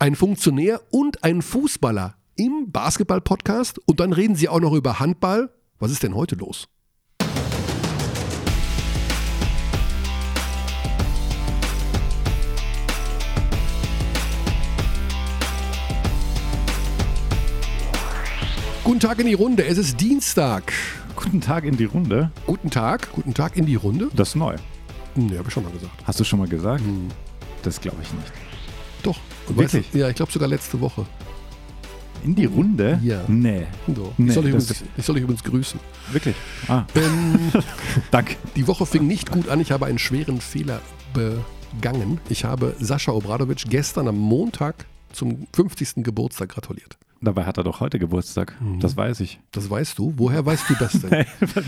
ein Funktionär und ein Fußballer im Basketball-Podcast und dann reden sie auch noch über Handball. Was ist denn heute los? Guten Tag in die Runde. Es ist Dienstag. Guten Tag in die Runde. Guten Tag, guten Tag in die Runde. Das ist neu. Hm, ja, habe ich schon mal gesagt. Hast du schon mal gesagt? Das glaube ich nicht. Doch. Wirklich? weißt du- ja, ich glaube sogar letzte Woche. In die Runde? Ja. Nee. So. Nee, ich, soll übrigens, ich soll dich übrigens grüßen. Wirklich? Ah, Ähm, danke. die Woche fing nicht gut an. Ich habe einen schweren Fehler begangen. Ich habe Sascha Obradovic gestern am Montag zum 50. Geburtstag gratuliert. Dabei hat er doch heute Geburtstag. Das weiß ich. Das weißt du. Woher weißt du das denn?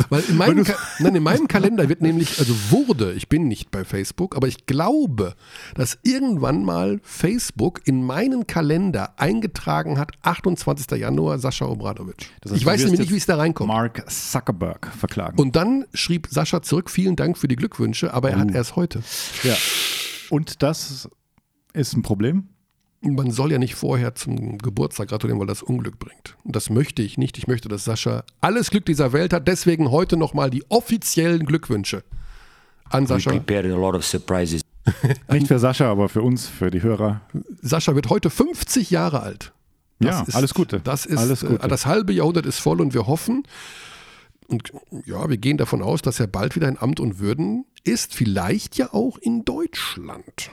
Weil in meinem, nein, in meinem Kalender wird nämlich, also wurde, ich bin nicht bei Facebook, aber ich glaube, dass irgendwann mal Facebook in meinen Kalender eingetragen hat, 28. Januar, Sascha Obradovic. Das heißt, ich weiß nämlich nicht, wie es da reinkommt. Mark Zuckerberg verklagen. Und dann schrieb Sascha zurück, vielen Dank für die Glückwünsche, aber er hat Uh. erst heute. ja. Und das ist ein Problem? Man soll ja nicht vorher zum Geburtstag gratulieren, weil das Unglück bringt. Und das möchte ich nicht. Ich möchte, dass Sascha alles Glück dieser Welt hat. Deswegen heute nochmal die offiziellen Glückwünsche an We Sascha. prepared a lot of surprises. Nicht für Sascha, aber für uns, für die Hörer. Sascha wird heute 50 Jahre alt. Ja, alles Gute. Das ist Alles Gute. Äh, das halbe Jahrhundert ist voll und wir hoffen und ja, wir gehen davon aus, dass er bald wieder in Amt und Würden ist. Vielleicht ja auch in Deutschland.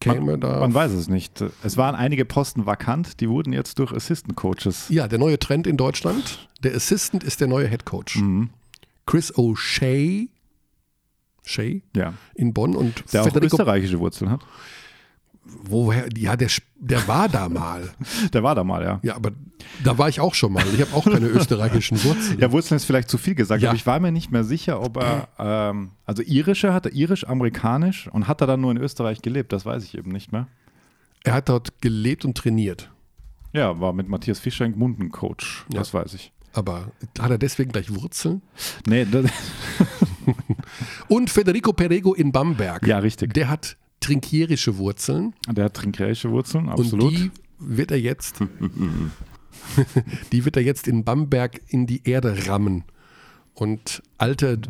Käme da. Man weiß es nicht. Es waren einige Posten vakant, die wurden jetzt durch Assistant Coaches. Ja, der neue Trend in Deutschland. Der Assistant ist der neue Head Coach. Mhm. Chris O'Shea Shea Ja. in Bonn und Der auch Federico, österreichische Wurzeln hat. Woher, ja, der, der war da mal. Der war da mal, ja. Ja, aber da war ich auch schon mal. Ich habe auch keine österreichischen Wurzeln. Ja, Wurzeln ist vielleicht zu viel gesagt, Ja. aber ich war mir nicht mehr sicher, ob er, ähm, also irische hat er, irisch-amerikanisch und hat er dann nur in Österreich gelebt, das weiß ich eben nicht mehr. Er hat dort gelebt und trainiert. Ja, war mit Matthias Fischenk Mundencoach, das weiß ich. Aber hat er deswegen gleich Wurzeln? Nee, Und Federico Perego in Bamberg. ja, richtig. Der hat trinkierische Wurzeln Der hat trinkreische Wurzeln, und absolut. die wird er jetzt die wird er jetzt in Bamberg in die Erde rammen und alte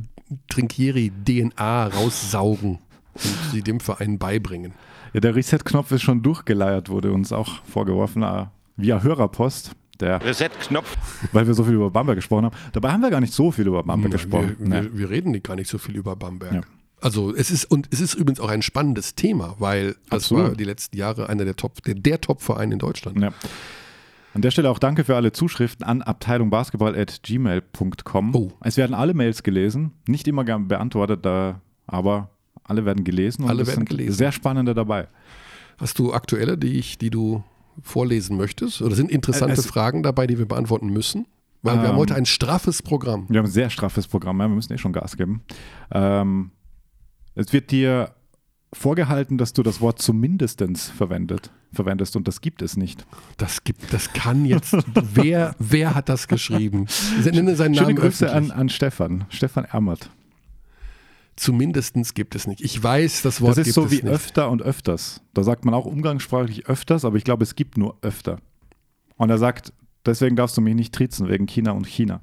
Trinkieri DNA raussaugen und sie dem Verein beibringen. ja, der Reset-Knopf ist schon durchgeleiert, wurde uns auch vorgeworfen, äh, via Hörerpost. Der, Reset-Knopf. weil wir so viel über Bamberg gesprochen haben. Dabei haben wir gar nicht so viel über Bamberg gesprochen. Wir, Nee. wir, wir reden nicht gar nicht so viel über Bamberg. Ja. Also es ist und es ist übrigens auch ein spannendes Thema, weil das Absolut. war die letzten Jahre einer der Top, der, der Top-Verein in Deutschland. Ja. An der Stelle auch danke für alle Zuschriften an abteilungbasketball.gmail.com. Oh. Es werden alle Mails gelesen, nicht immer beantwortet, da, aber alle werden gelesen und Alle es werden sind gelesen. sehr spannende dabei. Hast du aktuelle, die ich, die du vorlesen möchtest? Oder sind interessante es- Fragen dabei, die wir beantworten müssen? Weil wir haben Ähm, heute ein straffes Programm. Wir haben ein sehr straffes Programm, ja, wir müssen eh schon Gas geben. Ähm, es wird dir vorgehalten, dass du das Wort zumindestens verwendet, verwendest und das gibt es nicht. Das gibt, das kann jetzt. wer, wer hat das geschrieben? Nenne seinen Schöne Namen Grüße an, an Stefan, Stefan Ermert. Zumindestens gibt es nicht. Ich weiß, das Wort Das ist gibt so es wie nicht. öfter und öfters. Da sagt man auch umgangssprachlich öfters, aber ich glaube, es gibt nur öfter. Und er sagt, deswegen darfst du mich nicht trizen, wegen China und China.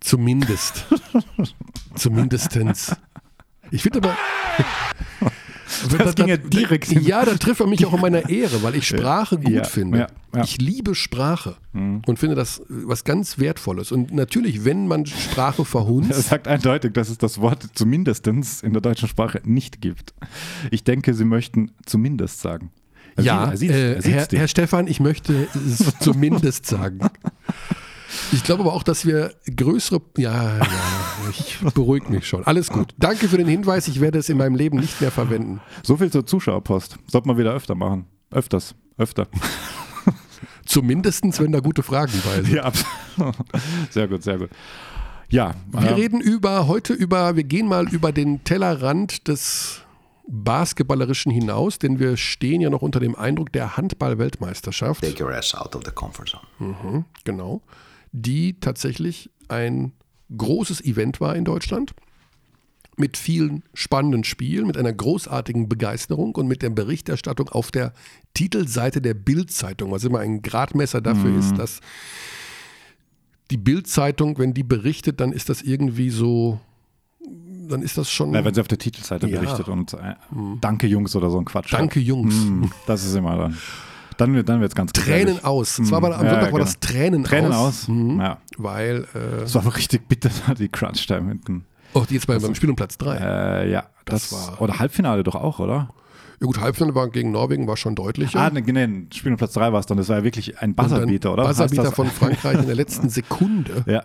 Zumindest. Zumindestens. Ich finde aber. Das ging ja direkt in- Ja, da trifft er mich auch in meiner Ehre, weil ich Sprache gut Ja, finde. ja, ja. Ich liebe Sprache und finde das äh, was ganz Wertvolles. Und natürlich, wenn man Sprache Er verhunzt, sagt eindeutig, dass es das Wort zumindestens in der deutschen Sprache nicht gibt. Ich denke, sie möchten zumindest sagen. Er ja, er sieht- äh, er sieht's Herr. Herr Stefan, ich möchte es zumindest sagen. Ich glaube aber auch, dass wir größere. Ja, ja, ich beruhige mich schon. Alles gut. Danke für den Hinweis. Ich werde es in meinem Leben nicht mehr verwenden. So viel zur Zuschauerpost. Sollte man wieder öfter machen. Öfters. Öfter. Zumindestens, wenn da gute Fragen bei sind. Ja, sehr gut, sehr gut. Ja, Wir ähm, reden über heute über, wir gehen mal über den Tellerrand des Basketballerischen hinaus, denn wir stehen ja noch unter dem Eindruck der Handball-Weltmeisterschaft. Take your ass out of the comfort zone. Genau. Die tatsächlich ein großes Event war in Deutschland. mit vielen spannenden Spielen, mit einer großartigen Begeisterung und mit der Berichterstattung auf der Titelseite der Bild-Zeitung, was immer ein Gradmesser dafür mhm. ist, dass die Bild-Zeitung, wenn die berichtet, dann ist das irgendwie so, dann ist das schon. Ja, wenn sie auf der Titelseite ja. berichtet und äh, mhm. Danke Jungs oder so ein Quatsch. Danke Jungs. Mhm, das ist immer dann. Dann wird es ganz Tränen gefährlich. aus. Es war am Sonntag ja, war genau. das Tränen, Tränen aus. aus. Mhm. Ja. Weil. Äh, es war aber richtig bitter, die Crunch-Time hinten. Oh, die jetzt bei, beim Spiel um Platz 3. Äh, ja, das, das, war. Oder Halbfinale doch auch, oder? Ja gut, Halbfinale war gegen Norwegen, war schon deutlicher. Ah, nee, nee Spiel um Platz 3 war es dann. Das war ja wirklich ein Buzzerbeater, oder? Buzzerbeater von Frankreich in der letzten Sekunde. Ja.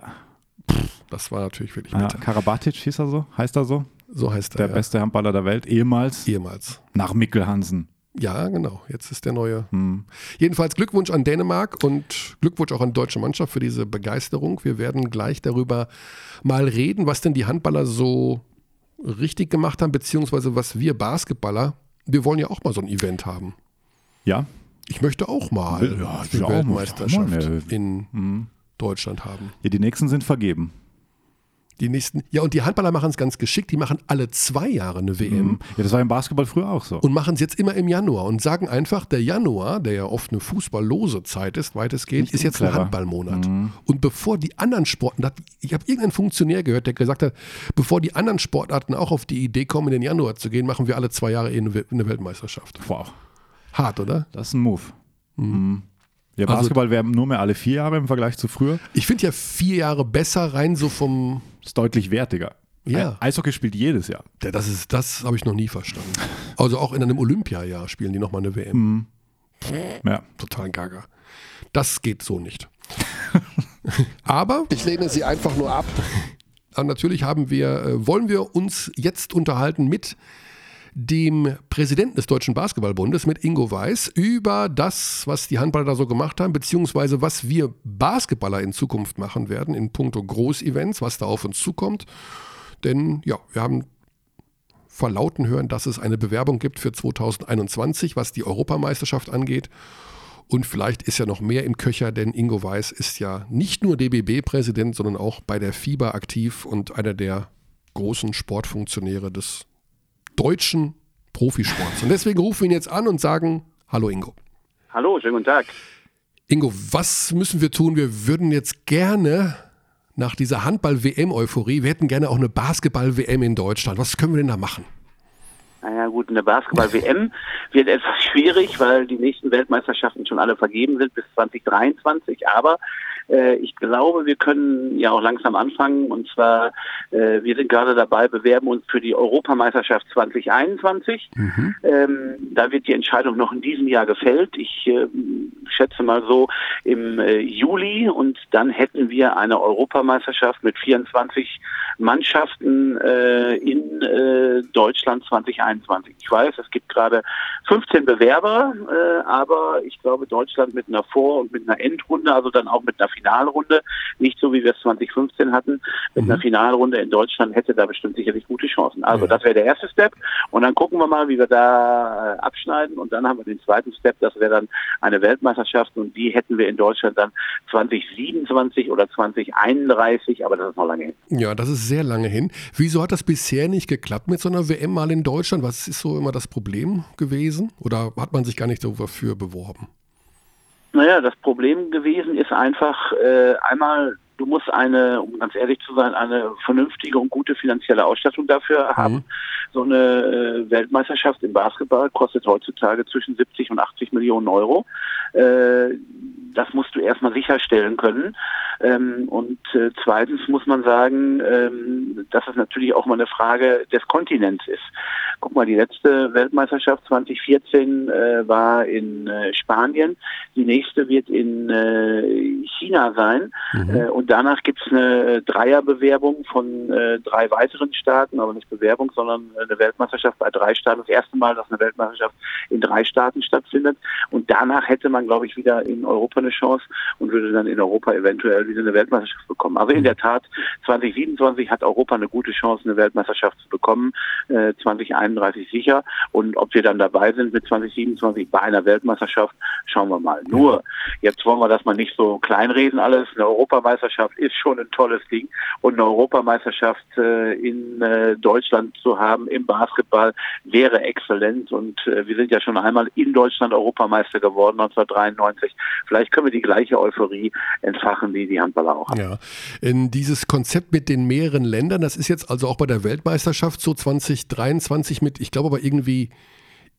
das war natürlich wirklich bitter. Ja, Karabatic hieß er so? Heißt er so? So heißt er. Der ja. beste Handballer der Welt, ehemals. Ehemals. Nach Mikkel Hansen. Ja, genau. Jetzt ist der neue. Hm. Jedenfalls Glückwunsch an Dänemark und Glückwunsch auch an die deutsche Mannschaft für diese Begeisterung. Wir werden gleich darüber mal reden, was denn die Handballer so richtig gemacht haben, beziehungsweise was wir Basketballer, wir wollen ja auch mal so ein Event haben. Ja. Ich möchte auch mal ja, die Weltmeisterschaft in hm. Deutschland haben. Ja, die nächsten sind vergeben. Die nächsten, ja, und die Handballer machen es ganz geschickt. Die machen alle zwei Jahre eine WM. Mhm. Ja, das war im Basketball früher auch so. Und machen es jetzt immer im Januar und sagen einfach, der Januar, der ja oft eine fußballlose Zeit ist, weitestgehend, Nicht ist jetzt ein Handballmonat. Mhm. Und bevor die anderen Sportarten, ich habe irgendeinen Funktionär gehört, der gesagt hat, bevor die anderen Sportarten auch auf die Idee kommen, in den Januar zu gehen, machen wir alle zwei Jahre eine Weltmeisterschaft. Wow. Hart, oder? Das ist ein Move. Mhm. Ja, also Basketball also, wäre nur mehr alle vier Jahre im Vergleich zu früher. Ich finde ja vier Jahre besser rein so vom. Ist deutlich wertiger. Ja. Eishockey spielt jedes Jahr. Ja, das ist, das habe ich noch nie verstanden. Also auch in einem Olympiajahr spielen die nochmal eine WM. Mhm. Ja. Total gaga. Das geht so nicht. Aber. Ich lehne sie einfach nur ab. Aber natürlich haben wir, äh, wollen wir uns jetzt unterhalten mit dem Präsidenten des Deutschen Basketballbundes, mit Ingo Weiß, über das, was die Handballer da so gemacht haben, beziehungsweise was wir Basketballer in Zukunft machen werden in puncto Großevents, was da auf uns zukommt. Denn ja, wir haben verlauten hören, dass es eine Bewerbung gibt für 2021, was die Europameisterschaft angeht. Und vielleicht ist ja noch mehr im Köcher, denn Ingo Weiß ist ja nicht nur DBB-Präsident, sondern auch bei der FIBA aktiv und einer der großen Sportfunktionäre des deutschen Profisports. Und deswegen rufen wir ihn jetzt an und sagen, hallo Ingo. Hallo, schönen guten Tag. Ingo, was müssen wir tun? Wir würden jetzt gerne nach dieser Handball-WM-Euphorie, wir hätten gerne auch eine Basketball-WM in Deutschland. Was können wir denn da machen? Naja gut, eine Basketball-WM wird etwas schwierig, weil die nächsten Weltmeisterschaften schon alle vergeben sind bis 2023. Aber ich glaube, wir können ja auch langsam anfangen. Und zwar, äh, wir sind gerade dabei, bewerben uns für die Europameisterschaft 2021. Mhm. Ähm, da wird die Entscheidung noch in diesem Jahr gefällt. Ich äh, schätze mal so im äh, Juli. Und dann hätten wir eine Europameisterschaft mit 24 Mannschaften äh, in äh, Deutschland 2021. Ich weiß, es gibt gerade 15 Bewerber, aber ich glaube, Deutschland mit einer Vor- und mit einer Endrunde, also dann auch mit einer Finalrunde, nicht so wie wir es 2015 hatten, mit mhm. einer Finalrunde in Deutschland hätte da bestimmt sicherlich gute Chancen. Also ja. das wäre der erste Step und dann gucken wir mal, wie wir da äh, abschneiden und dann haben wir den zweiten Step, das wäre dann eine Weltmeisterschaft und die hätten wir in Deutschland dann 2027 oder 2031, aber das ist noch lange hin. Ja, das ist sehr lange hin. Wieso hat das bisher nicht geklappt mit so einer WM mal in Deutschland? Was ist so immer das Problem gewesen? Oder hat man sich gar nicht dafür beworben? Naja, das Problem gewesen ist einfach äh, einmal, du musst eine, um ganz ehrlich zu sein, eine vernünftige und gute finanzielle Ausstattung dafür haben. Mhm. So eine äh, Weltmeisterschaft im Basketball kostet heutzutage zwischen 70 und 80 Millionen Euro. Äh, das musst du erstmal sicherstellen können. Ähm, und äh, zweitens muss man sagen, ähm, dass es natürlich auch mal eine Frage des Kontinents ist. Guck mal, die letzte Weltmeisterschaft 2014 äh, war in äh, Spanien. Die nächste wird in China sein. Mhm. Und danach gibt es eine Dreierbewerbung von äh, drei weiteren Staaten, aber nicht Bewerbung, sondern eine Weltmeisterschaft bei drei Staaten. Das erste Mal, dass eine Weltmeisterschaft in drei Staaten stattfindet. Und danach hätte man, glaube ich, wieder in Europa eine Chance und würde dann in Europa eventuell wieder eine Weltmeisterschaft bekommen. Also in der Tat, 2027 hat Europa eine gute Chance, eine Weltmeisterschaft zu bekommen. Äh, 2031 sicher. Und ob wir dann dabei sind mit 2027 bei einer Weltmeisterschaft, schauen wir mal. Nur, jetzt wollen wir das mal nicht so kleinreden alles. Eine Europameisterschaft ist schon ein tolles Ding und eine Europameisterschaft äh, in äh, Deutschland zu haben im Basketball wäre exzellent und äh, wir sind ja schon einmal in Deutschland Europameister geworden 1993. Vielleicht können wir die gleiche Euphorie entfachen, wie die Handballer auch haben. Ja, in dieses Konzept mit den mehreren Ländern, das ist jetzt also auch bei der Weltmeisterschaft so 2023 mit, ich glaube aber irgendwie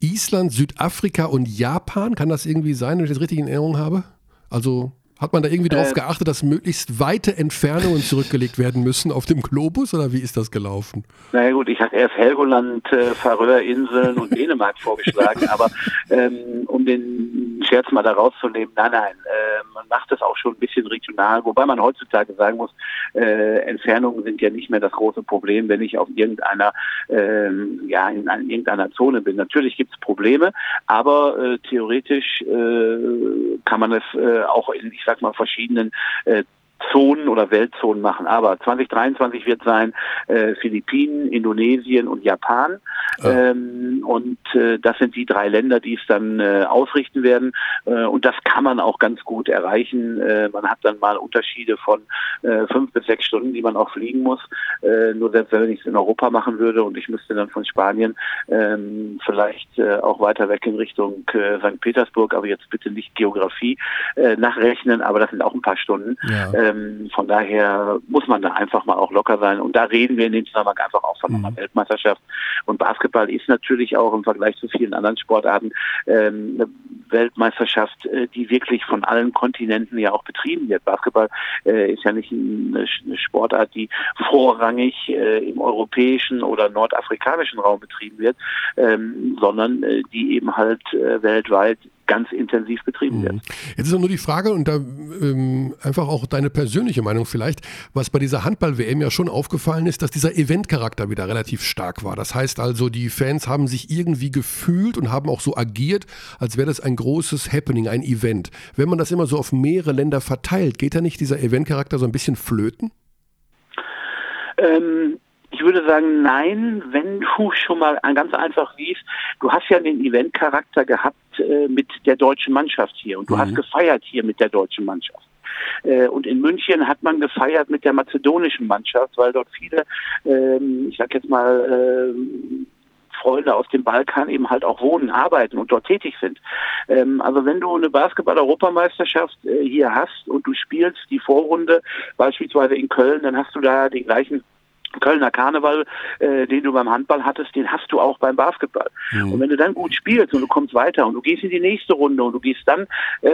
Island, Südafrika und Japan. Kann das irgendwie sein, wenn ich das richtig in Erinnerung habe? Also hat man da irgendwie darauf äh, geachtet, dass möglichst weite Entfernungen zurückgelegt werden müssen auf dem Globus oder wie ist das gelaufen? Naja gut, ich hatte erst Helgoland, äh, Färöerinseln und Dänemark vorgeschlagen, aber ähm, um den Scherz mal da rauszunehmen, nein, nein, äh, man macht das auch schon ein bisschen regional, wobei man heutzutage sagen muss, äh, Entfernungen sind ja nicht mehr das große Problem, wenn ich auf irgendeiner, ähm, ja, in, in, irgendeiner Zone bin. Natürlich gibt es Probleme, aber äh, theoretisch äh, kann man es auch in, ich sag mal, verschiedenen äh, Zonen oder Weltzonen machen. Aber 2023 wird sein äh, Philippinen, Indonesien und Japan. Oh. Ähm, und äh, das sind die drei Länder, die es dann äh, ausrichten werden. Äh, und das kann man auch ganz gut erreichen. Äh, man hat dann mal Unterschiede von äh, fünf bis sechs Stunden, die man auch fliegen muss. Äh, nur selbst wenn ich es in Europa machen würde und ich müsste dann von Spanien ähm, vielleicht äh, auch weiter weg in Richtung äh, St. Petersburg, aber jetzt bitte nicht Geografie äh, nachrechnen, aber das sind auch ein paar Stunden. Ja. Äh, ähm, von daher muss man da einfach mal auch locker sein. Und da reden wir in dem Zusammenhang einfach auch von einer mhm. Weltmeisterschaft. Und Basketball ist natürlich auch im Vergleich zu vielen anderen Sportarten ähm, eine Weltmeisterschaft, äh, die wirklich von allen Kontinenten ja auch betrieben wird. Basketball äh, ist ja nicht eine, eine Sportart, die vorrangig äh, im europäischen oder nordafrikanischen Raum betrieben wird, ähm, sondern äh, die eben halt äh, weltweit ganz intensiv betrieben wird. Mhm. Jetzt ist nur die Frage und da ähm, einfach auch deine persönliche Meinung vielleicht, was bei dieser Handball-WM ja schon aufgefallen ist, dass dieser Eventcharakter wieder relativ stark war. Das heißt also, die Fans haben sich irgendwie gefühlt und haben auch so agiert, als wäre das ein großes Happening, ein Event. Wenn man das immer so auf mehrere Länder verteilt, geht da nicht dieser Eventcharakter so ein bisschen flöten? Ähm, ich würde sagen, nein, wenn du schon mal ganz einfach liest, du hast ja den Eventcharakter gehabt äh, mit der deutschen Mannschaft hier und du mhm. hast gefeiert hier mit der deutschen Mannschaft. Äh, und in München hat man gefeiert mit der mazedonischen Mannschaft, weil dort viele, ähm, ich sag jetzt mal, äh, Freunde aus dem Balkan eben halt auch wohnen, arbeiten und dort tätig sind. Ähm, also wenn du eine Basketball-Europameisterschaft äh, hier hast und du spielst die Vorrunde beispielsweise in Köln, dann hast du da den gleichen Kölner Karneval, äh, den du beim Handball hattest, den hast du auch beim Basketball. Mhm. Und wenn du dann gut spielst und du kommst weiter und du gehst in die nächste Runde und du gehst dann äh,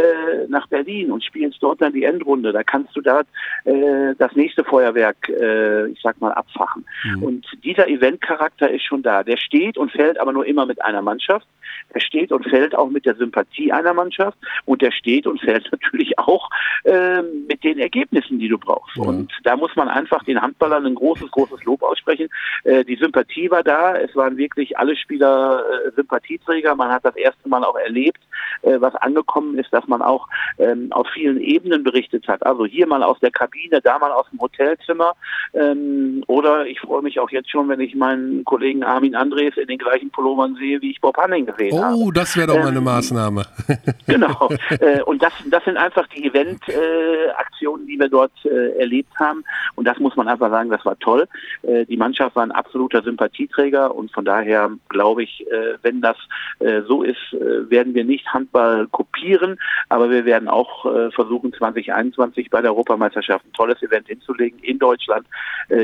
nach Berlin und spielst dort dann die Endrunde, da kannst du dort äh, das nächste Feuerwerk, äh, ich sag mal, abfachen. Mhm. Und dieser Eventcharakter ist schon da. Der steht und fällt aber nur immer mit einer Mannschaft. Der steht und fällt auch mit der Sympathie einer Mannschaft und der steht und fällt natürlich auch äh, mit den Ergebnissen, die du brauchst. Mhm. Und da muss man einfach den Handballern ein großes, großes großes Lob aussprechen. Äh, die Sympathie war da. Es waren wirklich alle Spieler äh, Sympathieträger. Man hat das erste Mal auch erlebt, äh, was angekommen ist, dass man auch ähm, auf vielen Ebenen berichtet hat. Also hier mal aus der Kabine, da mal aus dem Hotelzimmer. Ähm, oder ich freue mich auch jetzt schon, wenn ich meinen Kollegen Armin Andres in den gleichen Pullovern sehe, wie ich Bob Hanning gesehen oh, habe. Oh, das wäre doch ähm, mal eine ähm, Maßnahme. genau. Äh, und das, das sind einfach die Event-Aktionen, äh, die wir dort äh, erlebt haben. Und das muss man einfach sagen, das war toll. Äh, die Mannschaft war ein absoluter Sympathieträger und von daher glaube ich, äh, wenn das äh, so ist, werden wir nicht Handball kopieren, aber wir werden auch versuchen, 2021 bei der Europameisterschaft ein tolles Event hinzulegen in Deutschland,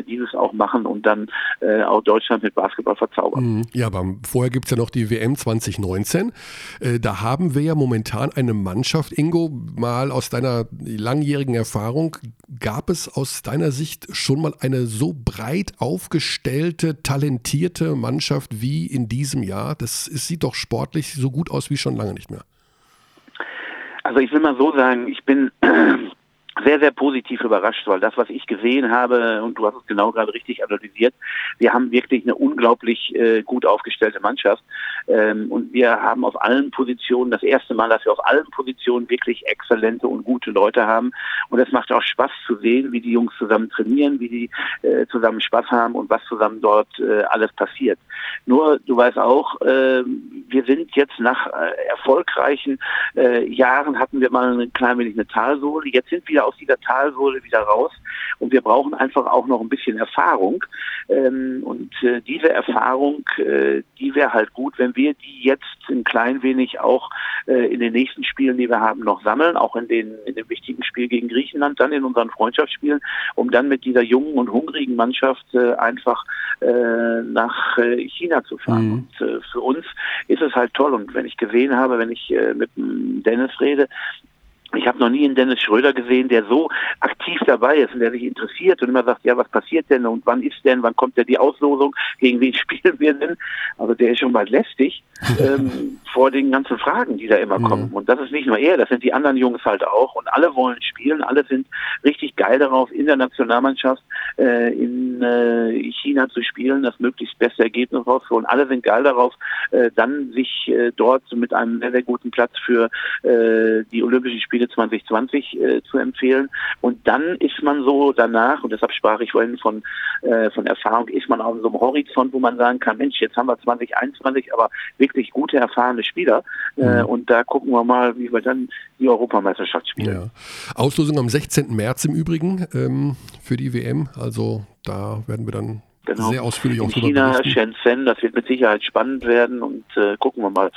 dieses auch machen und dann auch Deutschland mit Basketball verzaubern. Mhm. Ja, aber vorher gibt es ja noch die WM 2019. Da haben wir ja momentan eine Mannschaft, Ingo, mal aus deiner langjährigen Erfahrung, gab es aus deiner Sicht schon mal eine so breit aufgestellte, talentierte Mannschaft wie in diesem Jahr? Das sieht doch sportlich so gut aus wie schon lange nicht mehr. Also ich will mal so sagen, ich bin sehr, sehr positiv überrascht, weil das, was ich gesehen habe, und du hast es genau gerade richtig analysiert, wir haben wirklich eine unglaublich äh, gut aufgestellte Mannschaft. Ähm, und wir haben auf allen Positionen, das erste Mal, dass wir auf allen Positionen wirklich exzellente und gute Leute haben. Und es macht auch Spaß zu sehen, wie die Jungs zusammen trainieren, wie die äh, zusammen Spaß haben und was zusammen dort äh, alles passiert. Nur, du weißt auch, äh, wir sind jetzt nach äh, erfolgreichen äh, Jahren hatten wir mal ein klein wenig eine Talsohle. Jetzt sind wir aus dieser Talsohle wieder raus und wir brauchen einfach auch noch ein bisschen Erfahrung. Ähm, und äh, diese Erfahrung, die wäre halt gut, wenn wir die jetzt ein klein wenig auch äh, in den nächsten Spielen, die wir haben, noch sammeln, auch in den in dem wichtigen Spiel gegen Griechenland, dann in unseren Freundschaftsspielen, um dann mit dieser jungen und hungrigen Mannschaft äh, einfach äh, nach äh, China zu fahren. Mhm. Und äh, für uns ist es halt toll. Und wenn ich gesehen habe, wenn ich äh, mit Dennis rede, ich habe noch nie einen Dennis Schröder gesehen, der so aktiv dabei ist und der sich interessiert und immer sagt, ja, was passiert denn und wann ist denn, wann kommt denn die Auslosung, gegen wen spielen wir denn? Also der ist schon mal lästig ähm, vor den ganzen Fragen, die da immer mhm. kommen. Und das ist nicht nur er, das sind die anderen Jungs halt auch und alle wollen spielen, alle sind richtig geil darauf, in der Nationalmannschaft äh, in äh, China zu spielen, das möglichst beste Ergebnis rauszuholen. Alle sind geil darauf, äh, dann sich äh, dort mit einem sehr, sehr guten Platz für äh, die Olympischen Spiele Spiele 2020 äh, zu empfehlen. Und dann ist man so danach, und deshalb sprach ich vorhin von, äh, von Erfahrung, ist man auf so einem Horizont, wo man sagen kann, Mensch, jetzt haben wir 2021 aber wirklich gute, erfahrene Spieler. Äh, mhm. Und da gucken wir mal, wie wir dann die Europameisterschaft spielen. Ja. Auslosung am 16. März im Übrigen ähm, für die WM. Also da werden wir dann Genau. Sehr ausführlich auch In China, berichten. Shenzhen, das wird mit Sicherheit spannend werden und äh, gucken wir mal,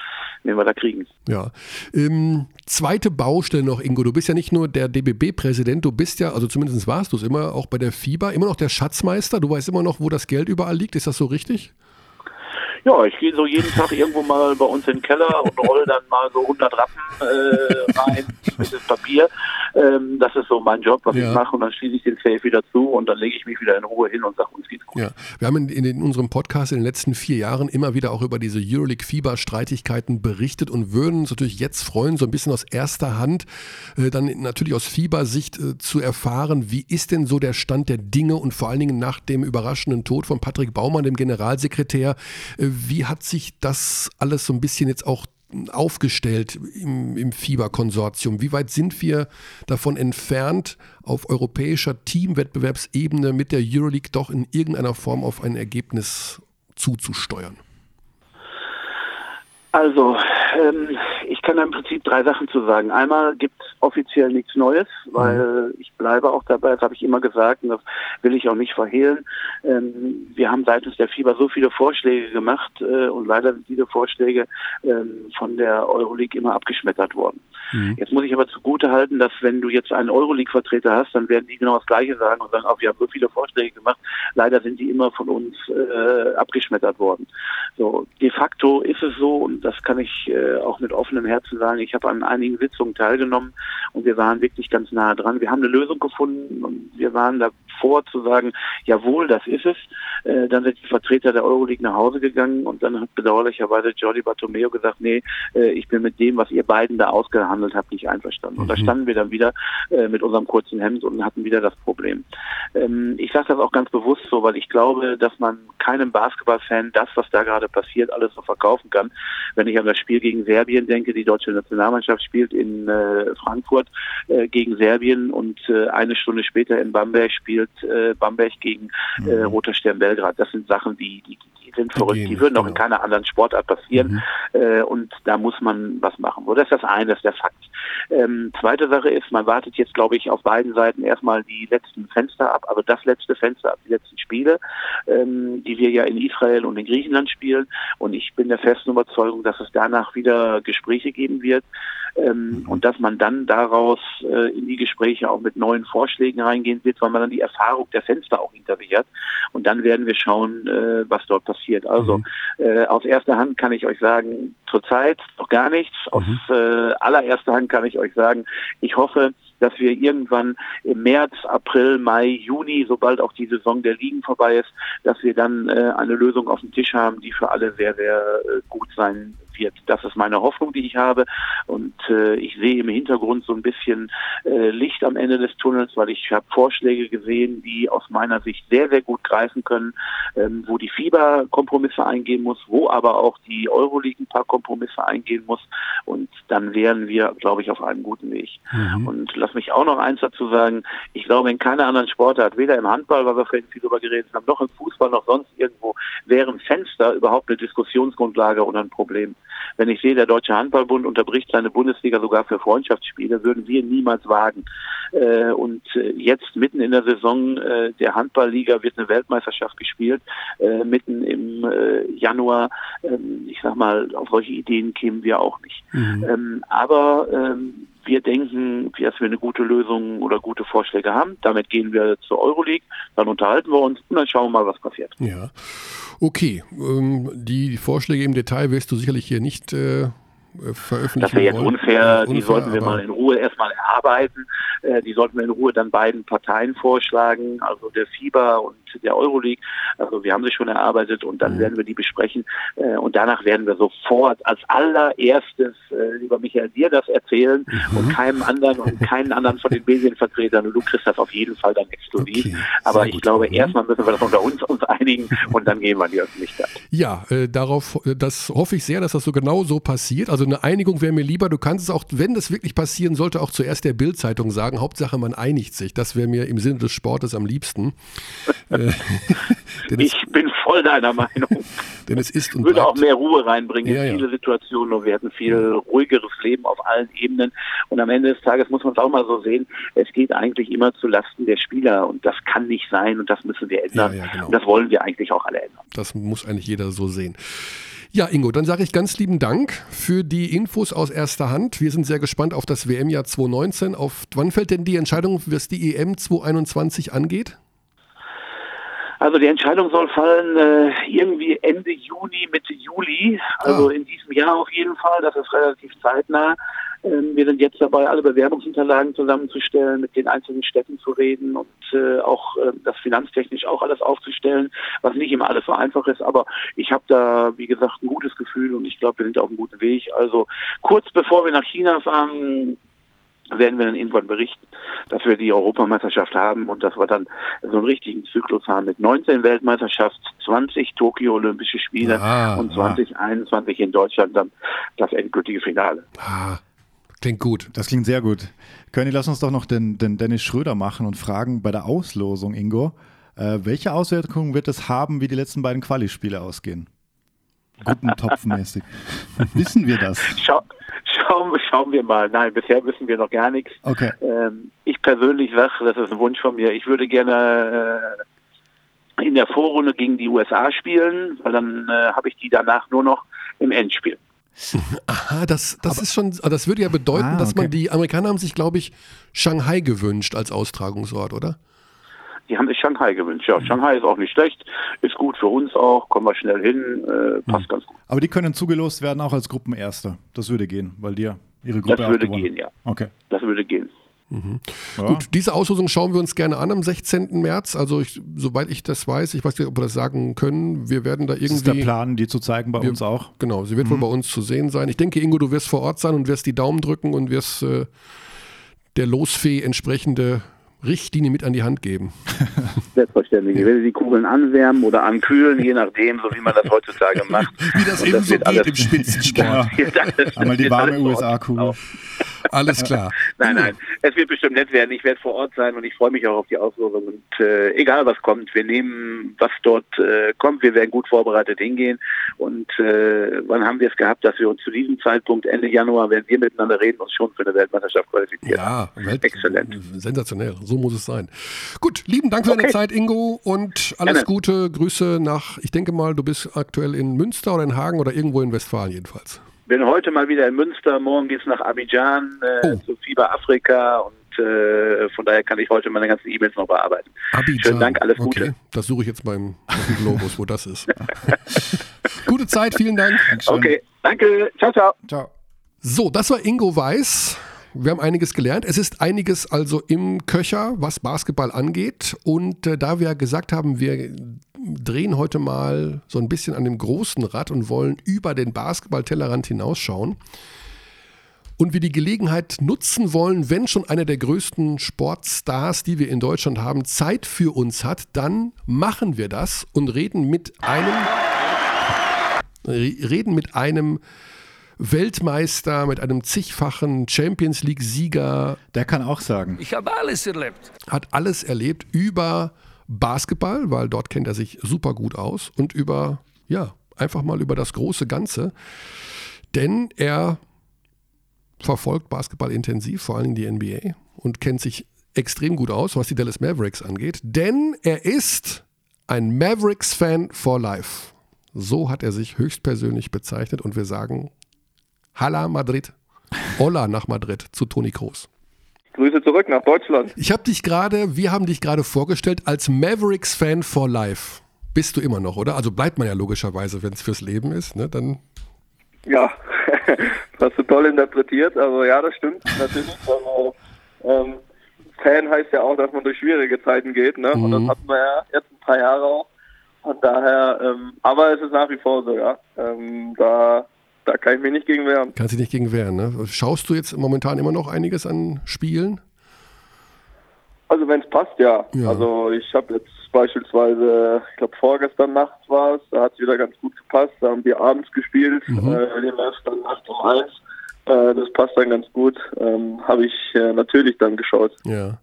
wen wir da kriegen. Ja. Ähm, zweite Baustelle noch, Ingo. Du bist ja nicht nur der DBB-Präsident, du bist ja, also zumindest warst du es immer, auch bei der FIBA, immer noch der Schatzmeister. Du weißt immer noch, wo das Geld überall liegt. Ist das so richtig? Ja, ich gehe so jeden Tag irgendwo mal bei uns in den Keller und roll dann mal so 100 Rappen äh, rein mit dem Papier. Ähm, das ist so mein Job, was ja. ich mache und dann schließe ich den Safe wieder zu und dann lege ich mich wieder in Ruhe hin und sage, uns geht's gut. Ja, wir haben in, in, in, unserem Podcast in den letzten vier Jahren immer wieder auch über diese Euroleague-Fieber-Streitigkeiten berichtet und würden uns natürlich jetzt freuen, so ein bisschen aus erster Hand, äh, dann natürlich aus Fiebersicht äh, zu erfahren, wie ist denn so der Stand der Dinge und vor allen Dingen nach dem überraschenden Tod von Patrick Baumann, dem Generalsekretär, äh, wie hat sich das alles so ein bisschen jetzt auch aufgestellt im, im FIBA-Konsortium? Wie weit sind wir davon entfernt, auf europäischer Teamwettbewerbsebene mit der Euroleague doch in irgendeiner Form auf ein Ergebnis zuzusteuern? Also, ähm, ich kann da im Prinzip drei Sachen zu sagen. Einmal gibt es offiziell nichts Neues, weil mhm. ich bleibe auch dabei, das habe ich immer gesagt und das will ich auch nicht verhehlen. Ähm, wir haben seitens der FIBA so viele Vorschläge gemacht äh, und leider sind diese Vorschläge ähm, von der Euroleague immer abgeschmettert worden. Mhm. Jetzt muss ich aber zugute halten, dass wenn du jetzt einen Euroleague-Vertreter hast, dann werden die genau das Gleiche sagen und sagen, auch wir haben so viele Vorschläge gemacht, leider sind die immer von uns äh, abgeschmettert worden. So, de facto ist es so, und das kann ich äh, auch mit offenem Herzen sagen, ich habe an einigen Sitzungen teilgenommen und wir waren wirklich ganz nahe dran. Wir haben eine Lösung gefunden und wir waren davor zu sagen, jawohl, das ist es. Äh, dann sind die Vertreter der Euroleague nach Hause gegangen und dann hat bedauerlicherweise Jordi Bartomeo gesagt, nee, äh, ich bin mit dem, was ihr beiden da ausgehandelt habt, nicht einverstanden. Und da mhm. standen wir dann wieder äh, mit unserem kurzen Hemd und hatten wieder das Problem. Ähm, ich sage das auch ganz bewusst so, weil ich glaube, dass man keinem Basketballfan das, was da gerade passiert, alles so verkaufen kann. Wenn ich an das Spiel gegen Serbien denke, die deutsche Nationalmannschaft spielt in äh, Frankfurt äh, gegen Serbien und äh, eine Stunde später in Bamberg spielt äh, Bamberg gegen äh, mhm. Roter Stern Belgrad. Das sind Sachen, die, die, die sind verrückt. Die würden auch in genau. keiner anderen Sportart passieren. Mhm. Äh, und da muss man was machen. So, das ist das eine, das ist der Fakt. Ähm, zweite Sache ist, man wartet jetzt, glaube ich, auf beiden Seiten erstmal die letzten Fenster ab, also das letzte Fenster ab, die letzten Spiele, ähm, die wir ja in Israel und in Griechenland spielen. Und ich bin der festen Überzeugung, dass es danach wieder Gespräche geben wird ähm, mhm. und dass man dann daraus äh, in die Gespräche auch mit neuen Vorschlägen reingehen wird, weil man dann die Erfahrung der Fenster auch hat. Und dann werden wir schauen, äh, was dort passiert. Also mhm. äh, aus erster Hand kann ich euch sagen, zurzeit noch gar nichts. Aus mhm. äh, allererster Hand kann ich euch sagen, ich hoffe, dass wir irgendwann im März, April, Mai, Juni, sobald auch die Saison der Ligen vorbei ist, dass wir dann äh, eine Lösung auf dem Tisch haben, die für alle sehr, sehr äh, gut sein wird. Das ist meine Hoffnung, die ich habe. Und äh, ich sehe im Hintergrund so ein bisschen äh, Licht am Ende des Tunnels, weil ich habe Vorschläge gesehen, die aus meiner Sicht sehr, sehr gut greifen können, ähm, wo die Fieber Kompromisse eingehen muss, wo aber auch die Euroleague ein paar Kompromisse eingehen muss. Und dann wären wir, glaube ich, auf einem guten Weg. Mhm. Und lass mich auch noch eins dazu sagen. Ich glaube, in keiner anderen Sportart, weder im Handball, weil wir vorhin viel darüber geredet haben, noch im Fußball, noch sonst irgendwo, wären Fenster überhaupt eine Diskussionsgrundlage oder ein Problem. Wenn ich sehe, der Deutsche Handballbund unterbricht seine Bundesliga sogar für Freundschaftsspiele, würden wir niemals wagen. Äh, und äh, jetzt mitten in der Saison äh, der Handballliga wird eine Weltmeisterschaft gespielt. Mitten im Januar, ähm, ich sag mal, auf solche Ideen kämen wir auch nicht. Mhm. Ähm, aber ähm, wir denken, dass wir eine gute Lösung oder gute Vorschläge haben. Damit gehen wir zur Euroleague, dann unterhalten wir uns und dann schauen wir mal, was passiert. Ja, okay. Die Vorschläge im Detail wirst du sicherlich hier nicht äh, veröffentlichen Das wäre jetzt unfair, die sollten wir mal in Ruhe erstmal erarbeiten. Äh, die sollten wir in Ruhe dann beiden Parteien vorschlagen, also der FIBA und der Euroleague. Also wir haben sie schon erarbeitet und dann mhm. werden wir die besprechen. Äh, und danach werden wir sofort als allererstes, äh, lieber Michael, dir das erzählen mhm. und keinem anderen und keinen anderen von den Medienvertretern. Und du kriegst das auf jeden Fall dann exklusiv. Okay, Aber ich glaube, mhm. erstmal müssen wir das unter uns uns einigen und dann gehen wir in die Öffentlichkeit. Ja, äh, darauf, das hoffe ich sehr, dass das so genau so passiert. Also eine Einigung wäre mir lieber. Du kannst es auch, wenn das wirklich passieren sollte, auch zuerst der Bildzeitung sagen. Hauptsache, man einigt sich. Das wäre mir im Sinne des Sportes am liebsten. Äh, ich bin voll deiner Meinung. Denn es ist und Würde bleibt. auch mehr Ruhe reinbringen ja, in viele ja. Situationen und wir hätten viel ruhigeres Leben auf allen Ebenen. Und am Ende des Tages muss man es auch mal so sehen, es geht eigentlich immer zu Lasten der Spieler und das kann nicht sein und das müssen wir ändern. Ja, genau. Und das wollen wir eigentlich auch alle ändern. Das muss eigentlich jeder so sehen. Ja, Ingo, dann sage ich ganz lieben Dank für die Infos aus erster Hand. Wir sind sehr gespannt auf das WM-Jahr 2019. Auf wann fällt denn die Entscheidung, was die EM 2021 angeht? Also die Entscheidung soll fallen äh, irgendwie Ende Juni, Mitte Juli, also ah. in diesem Jahr auf jeden Fall. Das ist relativ zeitnah. Ähm, wir sind jetzt dabei, alle Bewerbungsunterlagen zusammenzustellen, mit den einzelnen Städten zu reden und äh, auch äh, das finanztechnisch auch alles aufzustellen, was nicht immer alles so einfach ist. Aber ich habe da, wie gesagt, ein gutes Gefühl und ich glaube, wir sind auf einem guten Weg. Also kurz bevor wir nach China fahren, werden wir dann irgendwann berichten, dass wir die Europameisterschaft haben und dass wir dann so einen richtigen Zyklus haben mit 19 Weltmeisterschaft, 20 Tokio Olympische Spiele ah, und 2021 ah. in Deutschland dann das endgültige Finale. Ah. Klingt gut. Das klingt sehr gut. König, lass uns doch noch den, den Dennis Schröder machen und fragen bei der Auslosung, Ingo, äh, welche Auswirkungen wird es haben, wie die letzten beiden Quali-Spiele ausgehen? Guten Topfmäßig. Wissen wir das? Schau, schauen, wir mal. Nein, bisher wissen wir noch gar nichts. Okay. Ähm, ich persönlich sage, das ist ein Wunsch von mir, ich würde gerne äh, in der Vorrunde gegen die USA spielen, weil dann äh, habe ich die danach nur noch im Endspiel. Aha, das, das ist schon, das würde ja bedeuten, ah, dass man die Amerikaner haben sich, glaube ich, Shanghai gewünscht als Austragungsort, oder? Die haben sich Shanghai gewünscht. Ja, Shanghai ist auch nicht schlecht, ist gut für uns auch, kommen wir schnell hin, äh, passt hm. ganz gut. Aber die können zugelost werden auch als Gruppenerste. Das würde gehen, weil die ja ihre Gruppe Das würde gehen, ja. Okay. Das würde gehen. Mhm. Ja. Gut, diese Auslosung schauen wir uns gerne an am 16. März. Also ich, soweit ich das weiß, ich weiß nicht, ob wir das sagen können, wir werden da irgendwie... Das ist der Plan, die zu zeigen bei wir, uns auch. Genau, sie wird mhm. wohl bei uns zu sehen sein. Ich denke, Ingo, du wirst vor Ort sein und wirst die Daumen drücken und wirst äh, der Losfee entsprechende Richtlinie mit an die Hand geben. Selbstverständlich. Ich werde die Kugeln anwärmen oder ankühlen, je nachdem, so wie man das heutzutage macht. wie das eben das so geht im Spitzensport. Einmal die warme USA-Kugel. Alles klar. nein, nein, es wird bestimmt nett werden. Ich werde vor Ort sein und ich freue mich auch auf die Auslosung. Und äh, egal was kommt, wir nehmen, was dort äh, kommt. Wir werden gut vorbereitet hingehen. Und äh, wann haben wir es gehabt, dass wir uns zu diesem Zeitpunkt Ende Januar, wenn wir miteinander reden, uns schon für eine Weltmeisterschaft qualifizieren? Ja, Welt exzellent. Sensationell. So muss es sein. Gut, lieben Dank für okay. deine Zeit, Ingo, und alles Gerne. Gute. Grüße nach, ich denke mal, du bist aktuell in Münster oder in Hagen oder irgendwo in Westfalen jedenfalls bin heute mal wieder in Münster, morgen geht es nach Abidjan äh, oh. zu Fieber Afrika und äh, von daher kann ich heute meine ganzen E-Mails noch bearbeiten. Abidjan. Schönen Dank, alles Gute. Okay. Das suche ich jetzt beim Globus, wo das ist. Gute Zeit, vielen Dank. Dankeschön. Okay, danke. Ciao, ciao. Ciao. So, das war Ingo Weiß wir haben einiges gelernt. Es ist einiges also im Köcher, was Basketball angeht. Und äh, da wir gesagt haben, wir drehen heute mal so ein bisschen an dem großen Rad und wollen über den Basketball-Tellerrand hinausschauen. Und wir die Gelegenheit nutzen wollen, wenn schon einer der größten Sportstars, die wir in Deutschland haben, Zeit für uns hat, dann machen wir das und reden mit einem reden mit einem Weltmeister, mit einem zigfachen Champions League-Sieger. Der kann auch sagen. Ich habe alles erlebt. Hat alles erlebt über Basketball, weil dort kennt er sich super gut aus und über, ja, einfach mal über das große Ganze. Denn er verfolgt Basketball intensiv, vor allem die NBA und kennt sich extrem gut aus, was die Dallas Mavericks angeht. Denn er ist ein Mavericks-Fan for life. So hat er sich höchstpersönlich bezeichnet und wir sagen Hala Madrid, Hola nach Madrid zu Toni Kroos. Grüße zurück nach Deutschland. Ich habe dich gerade, wir haben dich gerade vorgestellt als Mavericks-Fan for life. Bist du immer noch, oder? Also bleibt man ja logischerweise, wenn es fürs Leben ist, ne? Dann. Ja, hast du toll interpretiert. Also ja, das stimmt natürlich. Also, ähm, Fan heißt ja auch, dass man durch schwierige Zeiten geht, ne? Mhm. Und das hatten wir ja jetzt ein paar Jahre auch. Von daher, ähm, aber es ist nach wie vor so, ja. Ähm, da, da kann ich mich nicht gegen wehren. Kannst dich nicht gegen wehren, ne? Schaust du jetzt momentan immer noch einiges an Spielen? Also wenn es passt, ja. ja. Also ich habe jetzt beispielsweise, ich glaube vorgestern nachts war es, da hat es wieder ganz gut gepasst. Da haben wir abends gespielt, mhm. äh, den dann nachts um eins. Äh, das passt dann ganz gut. Ähm, habe ich äh, natürlich dann geschaut. Ja.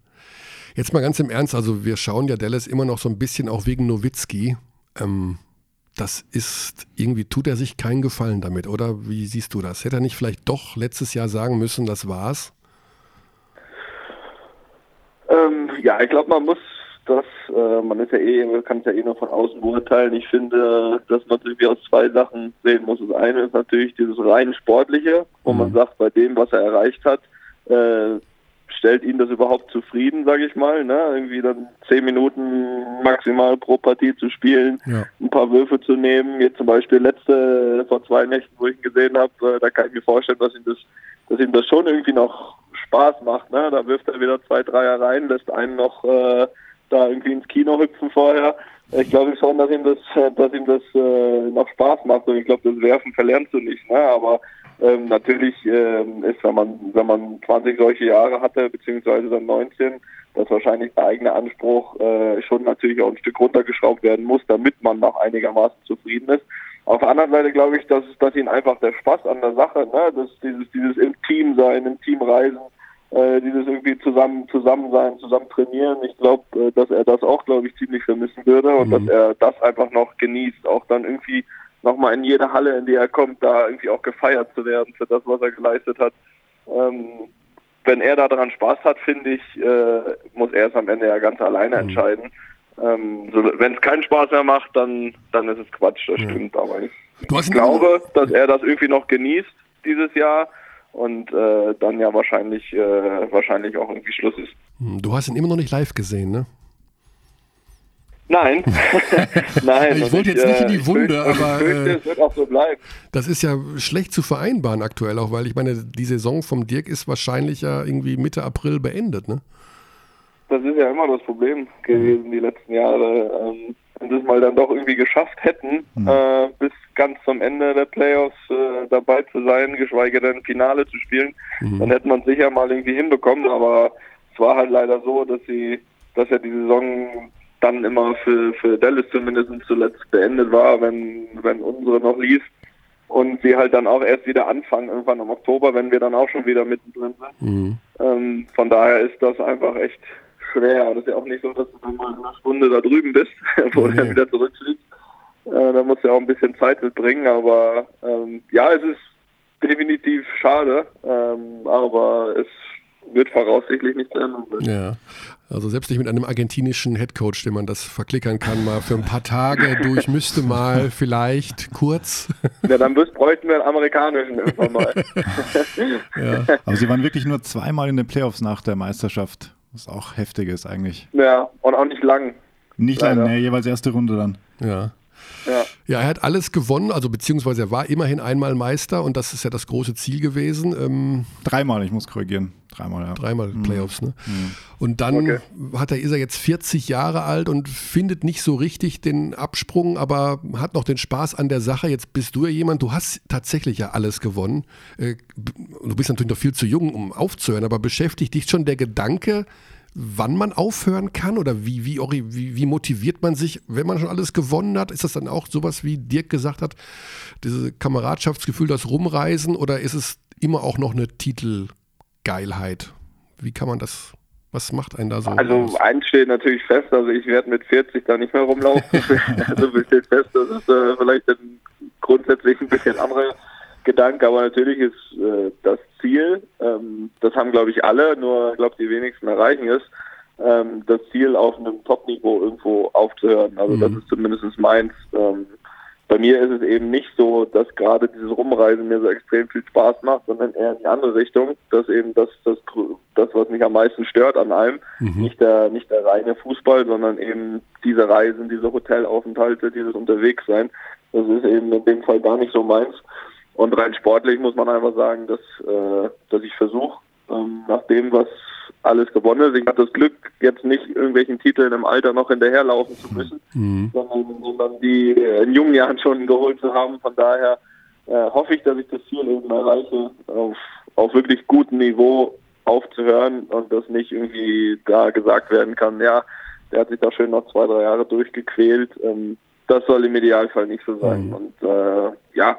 Jetzt mal ganz im Ernst, also wir schauen ja Dallas immer noch so ein bisschen auch wegen Nowitzki. Ähm, das ist, irgendwie tut er sich keinen Gefallen damit, oder? Wie siehst du das? Hätte er nicht vielleicht doch letztes Jahr sagen müssen, das war's? Ähm, ja, ich glaube, man muss das, äh, man ist ja eh, man kann es ja eh nur von außen beurteilen. Ich finde, dass man irgendwie aus zwei Sachen sehen muss. Das eine ist natürlich dieses rein sportliche, wo mhm. man sagt, bei dem, was er erreicht hat, äh, stellt ihn das überhaupt zufrieden, sage ich mal, ne? Irgendwie dann zehn Minuten maximal pro Partie zu spielen, ja. ein paar Würfe zu nehmen. Jetzt zum Beispiel letzte vor zwei Nächten, wo ich ihn gesehen habe, äh, da kann ich mir vorstellen, dass ihm das, dass ihm das schon irgendwie noch Spaß macht. Ne? Da wirft er wieder zwei Dreier rein, lässt einen noch äh, da irgendwie ins Kino hüpfen vorher. Ich glaube schon, dass ihm das, dass ihm das äh, noch Spaß macht und ich glaube, das Werfen verlernst du nicht. Ne? Aber ähm, natürlich ähm, ist, wenn man, wenn man 20 solche Jahre hatte, beziehungsweise dann 19, dass wahrscheinlich der eigene Anspruch äh, schon natürlich auch ein Stück runtergeschraubt werden muss, damit man noch einigermaßen zufrieden ist. Auf der anderen Seite glaube ich, dass, dass ihn einfach der Spaß an der Sache, ne, dass dieses, dieses im Team sein, im Team reisen, äh, dieses irgendwie zusammen zusammen sein, zusammen trainieren. Ich glaube, äh, dass er das auch, glaube ich, ziemlich vermissen würde und mhm. dass er das einfach noch genießt, auch dann irgendwie nochmal in jede Halle, in die er kommt, da irgendwie auch gefeiert zu werden für das, was er geleistet hat. Ähm, wenn er daran Spaß hat, finde ich, äh, muss er es am Ende ja ganz alleine mhm. entscheiden. Ähm, so, wenn es keinen Spaß mehr macht, dann, dann ist es Quatsch, das ja. stimmt. Aber ich, ich glaube, dass er das irgendwie noch genießt dieses Jahr und äh, dann ja wahrscheinlich, äh, wahrscheinlich auch irgendwie Schluss ist. Hm, du hast ihn immer noch nicht live gesehen, ne? Nein, nein. ich wollte jetzt nicht in die äh, Wunde, fürchte, aber fürchte, äh, wird auch so bleiben. das ist ja schlecht zu vereinbaren aktuell auch, weil ich meine, die Saison vom Dirk ist wahrscheinlich ja irgendwie Mitte April beendet, ne? Das ist ja immer das Problem gewesen die letzten Jahre. Ähm, wenn sie es mal dann doch irgendwie geschafft hätten, mhm. äh, bis ganz zum Ende der Playoffs äh, dabei zu sein, geschweige denn Finale zu spielen, mhm. dann hätte man sicher mal irgendwie hinbekommen, aber es war halt leider so, dass sie, dass ja die Saison dann immer für, für Dallas zumindest zuletzt beendet war, wenn, wenn unsere noch lief. Und sie halt dann auch erst wieder anfangen, irgendwann im Oktober, wenn wir dann auch schon wieder mittendrin sind. Mhm. Ähm, von daher ist das einfach echt schwer. Das ist ja auch nicht so, dass du dann mal eine Stunde da drüben bist, wo du dann wieder zurückfliegst. Äh, da musst du ja auch ein bisschen Zeit mitbringen. Aber ähm, ja, es ist definitiv schade. Ähm, aber es wird voraussichtlich nicht zu Ende sein. Ja, also selbst nicht mit einem argentinischen Headcoach, den man das verklickern kann, mal für ein paar Tage durch müsste mal vielleicht kurz. Ja, dann bräuchten wir einen amerikanischen irgendwann mal. ja. Aber sie waren wirklich nur zweimal in den Playoffs nach der Meisterschaft, was auch heftig ist eigentlich. Ja, und auch nicht lang. Nicht lang, nee, jeweils erste Runde dann. Ja. Ja. ja, er hat alles gewonnen, also beziehungsweise er war immerhin einmal Meister und das ist ja das große Ziel gewesen. Ähm Dreimal, ich muss korrigieren. Dreimal, ja. Dreimal mhm. Playoffs, ne? Mhm. Und dann okay. hat er, ist er jetzt 40 Jahre alt und findet nicht so richtig den Absprung, aber hat noch den Spaß an der Sache. Jetzt bist du ja jemand, du hast tatsächlich ja alles gewonnen. Äh, du bist natürlich noch viel zu jung, um aufzuhören, aber beschäftigt dich schon der Gedanke, wann man aufhören kann oder wie, wie, wie, wie motiviert man sich, wenn man schon alles gewonnen hat? Ist das dann auch sowas, wie Dirk gesagt hat, dieses Kameradschaftsgefühl, das Rumreisen oder ist es immer auch noch eine Titelgeilheit? Wie kann man das, was macht einen da so? Also aus? eins steht natürlich fest, also ich werde mit 40 da nicht mehr rumlaufen. also steht fest, das ist äh, vielleicht ein grundsätzlich ein bisschen anderer Gedanke, aber natürlich ist äh, das Ziel, ähm, das haben glaube ich alle, nur ich glaube die wenigsten erreichen es, ähm, das Ziel auf einem Top-Niveau irgendwo aufzuhören. Also mhm. das ist zumindest meins. Ähm, bei mir ist es eben nicht so, dass gerade dieses Rumreisen mir so extrem viel Spaß macht, sondern eher in die andere Richtung, dass eben das, das, das was mich am meisten stört an allem, mhm. nicht der, nicht der reine Fußball, sondern eben diese Reisen, diese Hotelaufenthalte, dieses Unterwegssein. Das ist eben in dem Fall gar nicht so meins. Und rein sportlich muss man einfach sagen, dass, äh, dass ich versuche, ähm, nach dem, was alles gewonnen. Ich habe das Glück, jetzt nicht irgendwelchen Titeln im Alter noch hinterherlaufen zu müssen, mhm. sondern, sondern die in jungen Jahren schon geholt zu haben. Von daher äh, hoffe ich, dass ich das Ziel eben erreiche, auf, auf wirklich gutem Niveau aufzuhören und dass nicht irgendwie da gesagt werden kann, ja, der hat sich da schön noch zwei, drei Jahre durchgequält. Ähm, das soll im Idealfall nicht so sein. Mhm. Und äh, ja,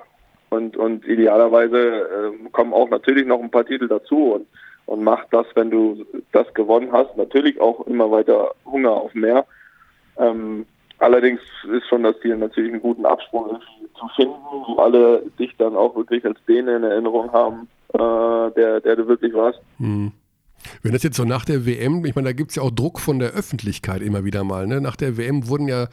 und, und idealerweise äh, kommen auch natürlich noch ein paar Titel dazu und, und macht das, wenn du das gewonnen hast, natürlich auch immer weiter Hunger auf mehr. Ähm, allerdings ist schon das Ziel natürlich einen guten Absprung zu finden, wo alle dich dann auch wirklich als den in Erinnerung haben, äh, der, der du wirklich warst. Hm. Wenn das jetzt so nach der WM, ich meine, da gibt es ja auch Druck von der Öffentlichkeit immer wieder mal. Ne? Nach der WM wurden ja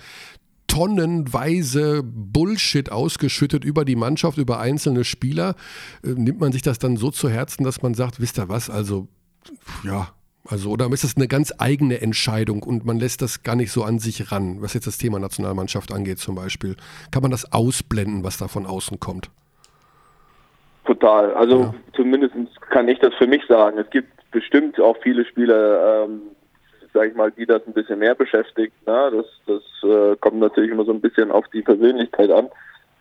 tonnenweise Bullshit ausgeschüttet über die Mannschaft, über einzelne Spieler. Äh, nimmt man sich das dann so zu Herzen, dass man sagt, wisst ihr was, also ja, also oder ist das eine ganz eigene Entscheidung und man lässt das gar nicht so an sich ran, was jetzt das Thema Nationalmannschaft angeht zum Beispiel. Kann man das ausblenden, was da von außen kommt? Total. Also ja. zumindest kann ich das für mich sagen. Es gibt bestimmt auch viele Spieler, ähm, sage ich mal, die das ein bisschen mehr beschäftigt. Ne? Das, das äh, kommt natürlich immer so ein bisschen auf die Persönlichkeit an.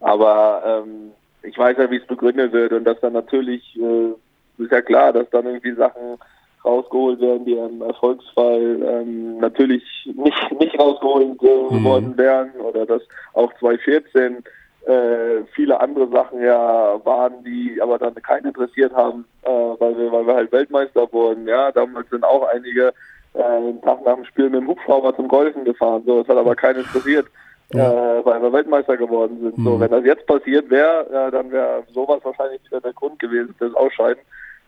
Aber ähm, ich weiß ja, wie es begründet wird und dass dann natürlich, äh, ist ja klar, dass dann irgendwie Sachen rausgeholt werden, die im Erfolgsfall ähm, natürlich nicht, nicht rausgeholt äh, mhm. worden wären oder dass auch 2014 äh, viele andere Sachen ja waren, die aber dann keinen interessiert haben, äh, weil wir, weil wir halt Weltmeister wurden. Ja, damals sind auch einige äh, einen Tag nach dem Spiel mit dem Hubschrauber zum Golfen gefahren. So, das hat aber keinen interessiert, ja. äh, weil wir Weltmeister geworden sind. Mhm. So, wenn das jetzt passiert wäre, äh, dann wäre sowas wahrscheinlich wieder der Grund gewesen das Ausscheiden.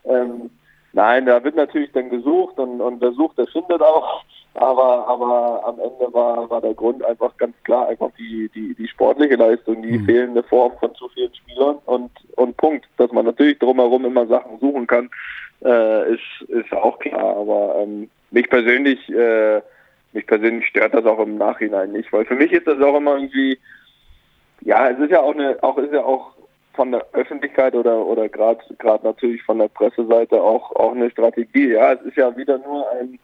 Ähm, nein, da wird natürlich dann gesucht und, und wer sucht, der findet auch. Aber, aber am Ende war, war der Grund einfach ganz klar einfach die, die, die sportliche Leistung, die mhm. fehlende Form von zu vielen Spielern und, und Punkt. Dass man natürlich drumherum immer Sachen suchen kann, äh, ist, ist auch klar. Aber ähm, mich persönlich, äh, mich persönlich stört das auch im Nachhinein nicht, weil für mich ist das auch immer irgendwie, ja, es ist ja auch eine, auch ist ja auch von der Öffentlichkeit oder oder gerade gerade natürlich von der Presseseite auch auch eine Strategie. Ja, es ist ja wieder nur ein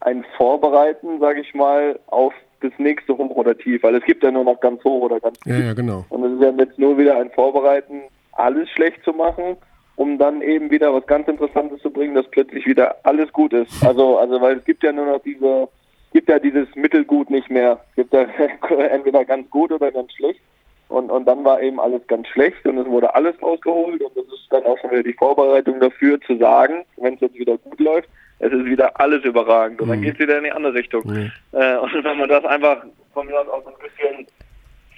ein Vorbereiten, sage ich mal, auf das nächste hoch oder tief, weil es gibt ja nur noch ganz hoch oder ganz tief. Ja, ja, genau. Und es ist ja jetzt nur wieder ein Vorbereiten, alles schlecht zu machen um dann eben wieder was ganz Interessantes zu bringen, dass plötzlich wieder alles gut ist. Also, also weil es gibt ja nur noch diese, gibt ja dieses Mittelgut nicht mehr. Es gibt ja entweder ganz gut oder ganz schlecht. Und, und dann war eben alles ganz schlecht und es wurde alles rausgeholt und das ist dann auch schon wieder die Vorbereitung dafür zu sagen, wenn es jetzt wieder gut läuft, es ist wieder alles überragend und dann mhm. geht es wieder in die andere Richtung. Mhm. Äh, und wenn man das einfach von mir aus auch ein bisschen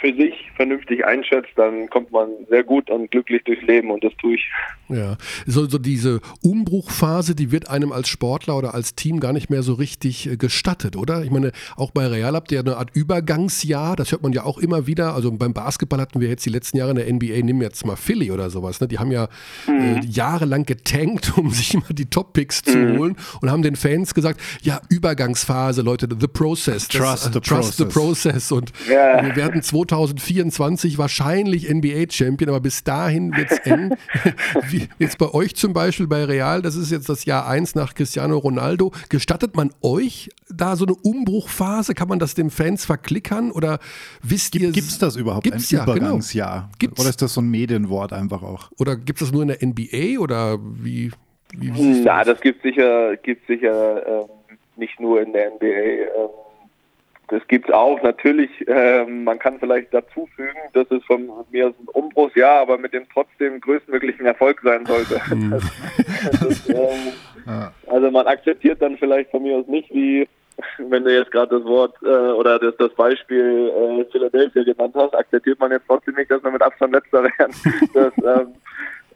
für sich vernünftig einschätzt, dann kommt man sehr gut und glücklich durchs Leben und das tue ich. Ja, so, so diese Umbruchphase, die wird einem als Sportler oder als Team gar nicht mehr so richtig äh, gestattet, oder? Ich meine, auch bei Real habt ihr eine Art Übergangsjahr, das hört man ja auch immer wieder. Also beim Basketball hatten wir jetzt die letzten Jahre in der NBA, nehmen wir jetzt mal Philly oder sowas, ne? die haben ja äh, mhm. äh, jahrelang getankt, um sich immer die Top-Picks zu mhm. holen und haben den Fans gesagt, ja, Übergangsphase, Leute, the process. Trust, das, the, trust process. the process. Und ja. wir werden 2000 2024 wahrscheinlich NBA-Champion, aber bis dahin wird es eng. Wie jetzt bei euch zum Beispiel bei Real, das ist jetzt das Jahr 1 nach Cristiano Ronaldo. Gestattet man euch da so eine Umbruchphase? Kann man das den Fans verklickern oder wisst ihr? Gibt es das überhaupt? Gibt's ein ja, genau. Übergangsjahr? Gibt's. Oder ist das so ein Medienwort einfach auch? Oder gibt es das nur in der NBA oder wie? wie, Na, das gibt sicher, gibt sicher ähm, nicht nur in der NBA. Ähm, das gibt es auch. Natürlich, ähm, man kann vielleicht dazu fügen, dass es von mir aus ein Umbruchsjahr, aber mit dem trotzdem größtmöglichen Erfolg sein sollte. Das, das, ähm, Ja. also man akzeptiert dann vielleicht von mir aus nicht, wie wenn du jetzt gerade das Wort äh, oder das, das Beispiel äh, Philadelphia genannt hast, akzeptiert man jetzt trotzdem nicht, dass wir mit Abstand letzter wären. Das, ähm,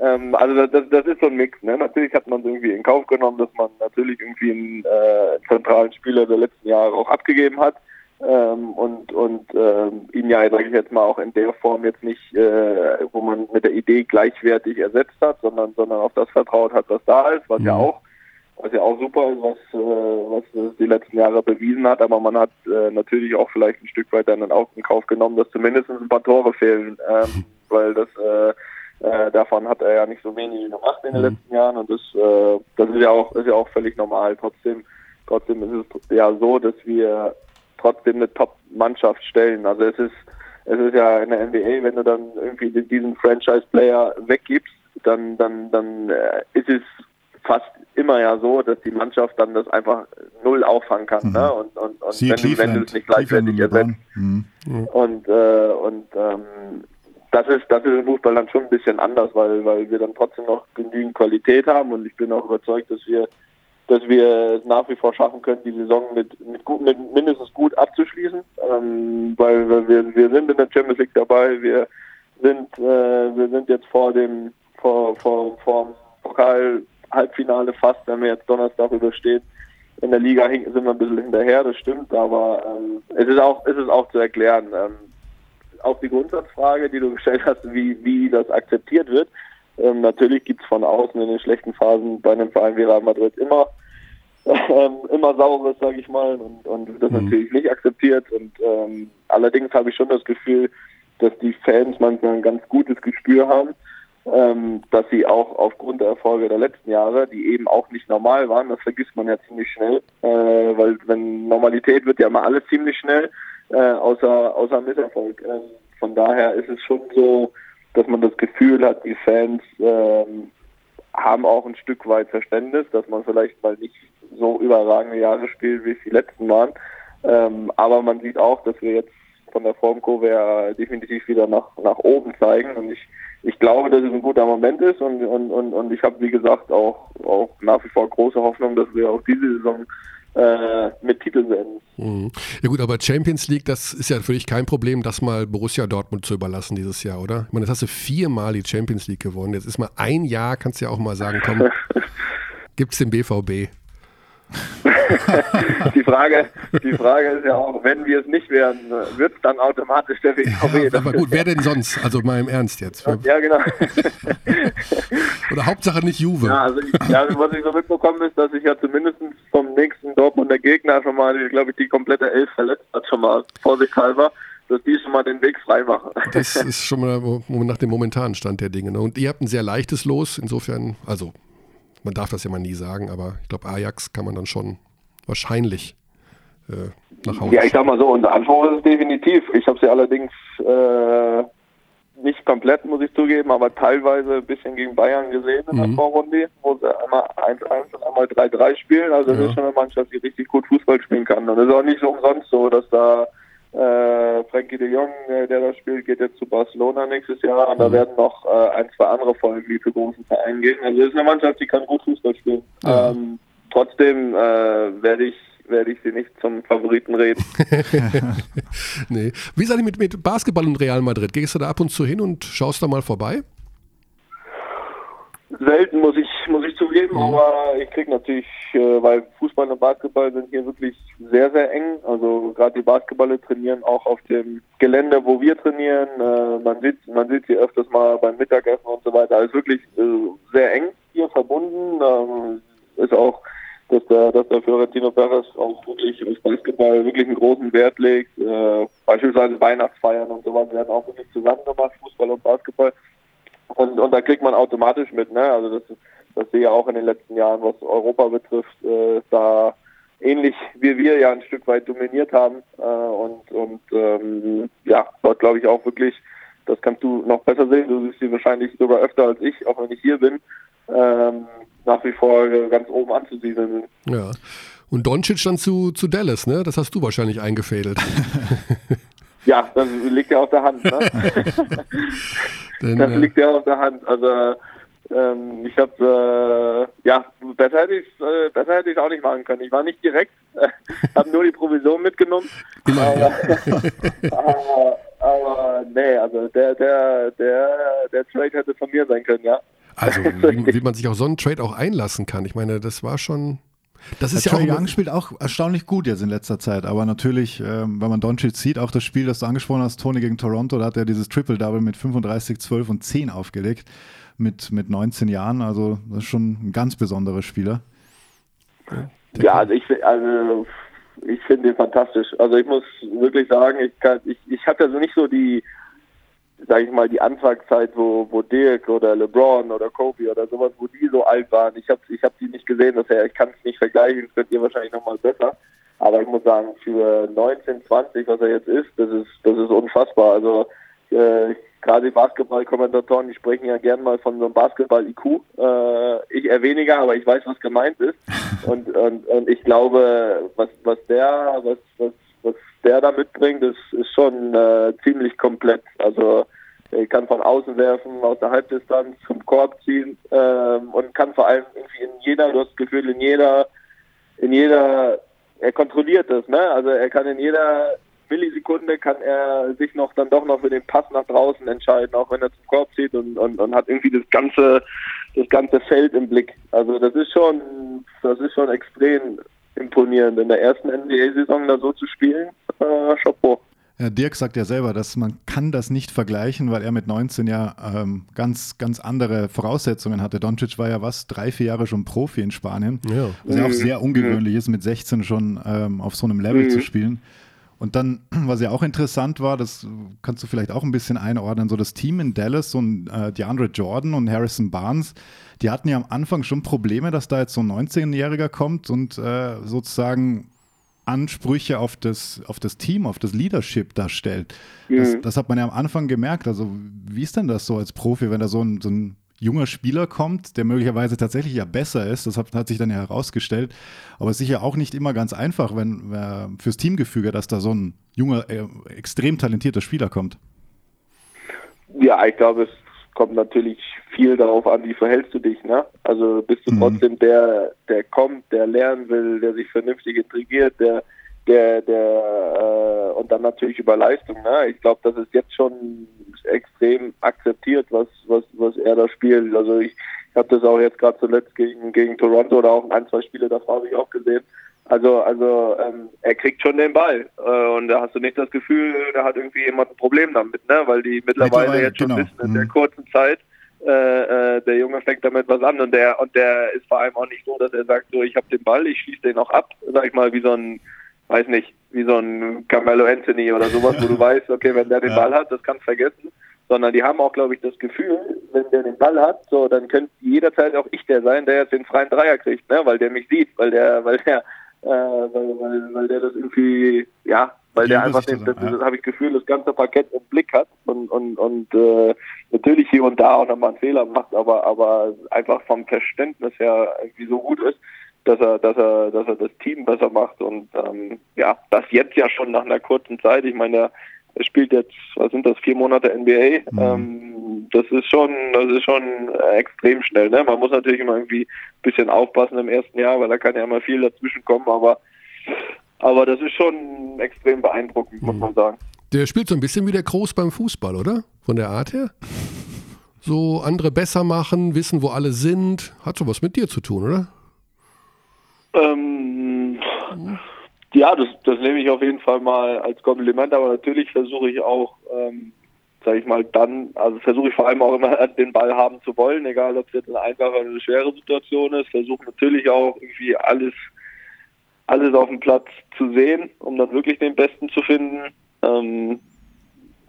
ähm, also das, das ist so ein Mix. Ne? Natürlich hat man es irgendwie in Kauf genommen, dass man natürlich irgendwie einen äh, zentralen Spieler der letzten Jahre auch abgegeben hat. Ähm, und und ähm, ihn ja, sage ich jetzt mal, auch in der Form jetzt nicht, äh, wo man mit der Idee gleichwertig ersetzt hat, sondern sondern auf das vertraut hat, was da ist, was ja Mhm. auch was ja auch super ist, was, äh, was es die letzten Jahre bewiesen hat, aber man hat äh, natürlich auch vielleicht ein Stück weit dann auch in Kauf genommen, dass zumindest ein paar Tore fehlen, ähm, weil das äh, äh, davon hat er ja nicht so wenig gemacht in den Mhm. letzten Jahren und das, äh, das ist ja auch ist ja auch völlig normal. Trotzdem, trotzdem ist es ja so, dass wir trotzdem eine Top-Mannschaft stellen. Also es ist es ist ja in der NBA, wenn du dann irgendwie diesen Franchise-Player weggibst, dann dann dann äh, ist es fast immer ja so, dass die Mannschaft dann das einfach null auffangen kann. Mhm. Ne? Und, und, und wenn, du, wenn du es nicht gleichzeitig und ersetzt. LeBron. Mhm. Und, äh, und ähm, das ist das ist im Fußball dann schon ein bisschen anders, weil weil wir dann trotzdem noch genügend Qualität haben und ich bin auch überzeugt, dass wir dass wir es nach wie vor schaffen können, die Saison mit mit, gut, mit mindestens gut abzuschließen, ähm, weil wir wir sind in der Champions League dabei, wir sind äh, wir sind jetzt vor dem vor vor vor Pokal Halbfinale fast, wenn wir jetzt Donnerstag übersteht. In der Liga sind wir ein bisschen hinterher, das stimmt, aber ähm, es ist auch es ist auch zu erklären. Ähm, auf die Grundsatzfrage, die du gestellt hast, wie, wie das akzeptiert wird. Ähm, natürlich gibt es von außen in den schlechten Phasen bei einem Verein wie Real Madrid immer ähm, immer Saures, sage ich mal, und, und wird das Mhm. natürlich nicht akzeptiert. Und ähm, allerdings habe ich schon das Gefühl, dass die Fans manchmal ein ganz gutes Gespür haben, ähm, dass sie auch aufgrund der Erfolge der letzten Jahre, die eben auch nicht normal waren, das vergisst man ja ziemlich schnell, äh, weil wenn Normalität wird ja immer alles ziemlich schnell, äh, außer außer Misserfolg. Ähm, von daher ist es schon so, dass man das Gefühl hat, die Fans ähm, haben auch ein Stück weit Verständnis, dass man vielleicht mal nicht so überragende Jahre spielt, wie es die letzten waren. Ähm, aber man sieht auch, dass wir jetzt von der Formkurve ja definitiv wieder nach, nach oben zeigen. Und ich, ich glaube, dass es ein guter Moment ist. Und, und, und, und ich habe, wie gesagt, auch, auch nach wie vor große Hoffnung, dass wir auch diese Saison äh, mit Titeln beenden. Mhm. Ja gut, aber Champions League, das ist ja für dich kein Problem, das mal Borussia Dortmund zu überlassen dieses Jahr, oder? Ich meine, jetzt hast du viermal die Champions League gewonnen. Jetzt ist mal ein Jahr, kannst du ja auch mal sagen, komm, gibt's den BVB. die Frage, die Frage ist ja auch, wenn wir es nicht werden, wird es dann automatisch der BVB. Ja, aber gut, wer denn sonst? Also mal im Ernst jetzt. Ja, genau. Oder Hauptsache nicht Juve. Ja, also ich, ja, was ich so mitbekommen ist, dass sich ja zumindest vom nächsten Dortmunder Gegner schon mal, glaube ich, die komplette Elf verletzt hat, schon mal vorsichtshalber, dass die schon mal den Weg frei machen. Das ist schon mal nach dem momentanen Stand der Dinge. Ne? Und ihr habt ein sehr leichtes Los, insofern, also man darf das ja mal nie sagen, aber ich glaube, Ajax kann man dann schon wahrscheinlich äh, nach Hause Ja, ich sag mal so, unser Anspruch ist es definitiv. Ich habe sie allerdings äh, nicht komplett, muss ich zugeben, aber teilweise ein bisschen gegen Bayern gesehen in der Mhm. Vorrunde, wo sie einmal 1-1 und einmal 3-3 spielen. Also das Ja. ist schon eine Mannschaft, die richtig gut Fußball spielen kann. Und es ist auch nicht so umsonst so, dass da äh, Frankie de Jong, äh, der da spielt, geht jetzt zu Barcelona nächstes Jahr und da Mhm. werden noch äh, ein, zwei andere Folgen, die zu großen Vereinen gehen. Also es ist eine Mannschaft, die kann gut Fußball spielen. Ja. Ähm, trotzdem äh, werde ich werde ich sie nicht zum Favoriten reden. nee. Wie ist eigentlich mit, mit Basketball und Real Madrid? Gehst du da ab und zu hin und schaust da mal vorbei? Selten muss ich muss ich zugeben, Mhm. aber ich krieg natürlich, äh, weil Fußball und Basketball sind hier wirklich sehr sehr eng. Also gerade die Basketballer trainieren auch auf dem Gelände, wo wir trainieren. Äh, man sieht man sieht sie öfters mal beim Mittagessen und so weiter. Also wirklich äh, sehr eng hier verbunden. Ähm, ist auch das der, dass der Fiorentino Perez auch wirklich auf Basketball wirklich einen großen Wert legt. Äh, beispielsweise Weihnachtsfeiern und sowas werden auch wirklich zusammen gemacht, Fußball und Basketball. Und, und da kriegt man automatisch mit, ne? Also das, das sehe ich auch in den letzten Jahren, was Europa betrifft, äh, da ähnlich wie wir ja ein Stück weit dominiert haben. Äh, und und ähm, ja, dort glaube ich auch wirklich, das kannst du noch besser sehen. Du siehst sie wahrscheinlich sogar öfter als ich, auch wenn ich hier bin. Ähm, nach wie vor ganz oben anzusiedeln. Ja. Und Doncic dann zu, zu Dallas, ne? Das hast du wahrscheinlich eingefädelt. ja, das liegt ja auf der Hand, ne? Denn, das äh, liegt ja auf der Hand. Also ähm, ich habe äh, ja besser hätte ich äh, besser hätte ich auch nicht machen können. Ich war nicht direkt, äh, habe nur die Provision mitgenommen. aber, aber, aber nee, also der der der der Trade hätte von mir sein können, ja. Also wie, wie man sich auf so einen Trade auch einlassen kann. Ich meine, das war schon das ist ja Trey Young spielt auch erstaunlich gut jetzt in letzter Zeit, aber natürlich, ähm, wenn man Doncic sieht, auch das Spiel, das du angesprochen hast, Tony gegen Toronto, da hat er dieses Triple-Double mit 35, 12 und 10 aufgelegt mit, mit 19 Jahren. Also das ist schon ein ganz besonderer Spieler. Ja, also ich, also ich finde ihn fantastisch. Also ich muss wirklich sagen, ich, ich, ich habe ja so nicht so die, sage ich mal, die Anfangszeit, wo, wo Dirk oder LeBron oder Kobe oder sowas, wo die so alt waren. Ich habe ich hab die nicht gesehen, daher ich kann es nicht vergleichen, das könnt ihr wahrscheinlich nochmal besser. Aber ich muss sagen, für 19, 20, was er jetzt ist, das ist, das ist unfassbar. Also äh, gerade die Basketball-Kommentatoren, die sprechen ja gern mal von so einem Basketball-IQ. Äh, ich eher weniger, aber ich weiß, was gemeint ist. Und, und, und ich glaube, was, was der, was, was, was der da mitbringt, ist, ist schon äh, ziemlich komplett. Also er kann von außen werfen, aus der Halbdistanz zum Korb ziehen ähm, und kann vor allem irgendwie in jeder, du hast das Gefühl, in jeder, in jeder, er kontrolliert das, ne? Also er kann in jeder Millisekunde kann er sich noch dann doch noch für den Pass nach draußen entscheiden, auch wenn er zum Korb zieht und, und, und hat irgendwie das ganze das ganze Feld im Blick. Also das ist schon das ist schon extrem imponierend in der ersten NBA-Saison da so zu spielen. Äh, Chapeau. Ja, Dirk sagt ja selber, dass man kann das nicht vergleichen, weil er mit 19 ja ähm, ganz, ganz andere Voraussetzungen hatte. Doncic war ja was, drei, vier Jahre schon Profi in Spanien, ja. was ja auch sehr ungewöhnlich ist, mit 16 schon ähm, auf so einem Level mhm. zu spielen. Und dann, was ja auch interessant war, das kannst du vielleicht auch ein bisschen einordnen, so das Team in Dallas und äh, DeAndre Jordan und Harrison Barnes, die hatten ja am Anfang schon Probleme, dass da jetzt so ein 19-Jähriger kommt und äh, sozusagen Ansprüche auf das, auf das Team, auf das Leadership darstellt. Mhm. Das, das, hat man ja am Anfang gemerkt. Also, wie ist denn das so als Profi, wenn da so ein, so ein junger Spieler kommt, der möglicherweise tatsächlich ja besser ist. Das hat, hat sich dann ja herausgestellt. Aber es ist sicher auch nicht immer ganz einfach, wenn äh, fürs Teamgefüge, dass da so ein junger, äh, extrem talentierter Spieler kommt. Ja, ich glaube, es kommt natürlich viel darauf an, wie verhältst du dich. Ne? Also bist du mhm. trotzdem der, der kommt, der lernen will, der sich vernünftig integriert, der der, der äh, und dann natürlich über Leistung. Ne? Ich glaube, das ist jetzt schon extrem akzeptiert, was was was er da spielt. Also ich, ich habe das auch jetzt gerade zuletzt gegen gegen Toronto oder auch ein zwei Spiele davor habe ich auch gesehen. Also also ähm, er kriegt schon den Ball äh, und da hast du nicht das Gefühl, da hat irgendwie jemand ein Problem damit, ne? Weil die mittlerweile, mittlerweile jetzt schon genau. wissen in der mhm. kurzen Zeit. Äh, äh, der Junge fängt damit was an und der und der ist vor allem auch nicht so, dass er sagt, so ich habe den Ball, ich schließe den auch ab, sag ich mal, wie so ein weiß nicht, wie so ein Carmelo Anthony oder sowas, wo du weißt, okay, wenn der den ja. Ball hat, das kannst du vergessen. Sondern die haben auch, glaube ich, das Gefühl, wenn der den Ball hat, so, dann könnte jederzeit auch ich der sein, der jetzt den freien Dreier kriegt, ne, weil der mich sieht, weil der, weil der, äh, weil, weil, weil der das irgendwie, ja, weil der einfach, den, das, das, das habe ich Gefühl, das ganze Parkett im Blick hat und und und äh, natürlich hier und da auch nochmal einen Fehler macht, aber aber einfach vom Verständnis her irgendwie so gut ist, dass er, dass er, dass er das Team besser macht und ähm, ja, das jetzt ja schon nach einer kurzen Zeit. Ich meine, er spielt jetzt, was sind das, vier Monate NBA. Mhm. Ähm, das ist schon, das ist schon extrem schnell. Ne? Man muss natürlich immer irgendwie ein bisschen aufpassen im ersten Jahr, weil da kann ja immer viel dazwischen kommen, aber aber das ist schon extrem beeindruckend, muss mhm. man sagen. Der spielt so ein bisschen wie der Groß beim Fußball, oder? Von der Art her? So andere besser machen, wissen, wo alle sind. Hat sowas mit dir zu tun, oder? Ähm, ja, das, das nehme ich auf jeden Fall mal als Kompliment, aber natürlich versuche ich auch, ähm, sage ich mal, dann, also versuche ich vor allem auch immer den Ball haben zu wollen, egal ob es jetzt eine einfache oder eine schwere Situation ist, versuche natürlich auch irgendwie alles alles auf dem Platz zu sehen, um dann wirklich den Besten zu finden. Ähm,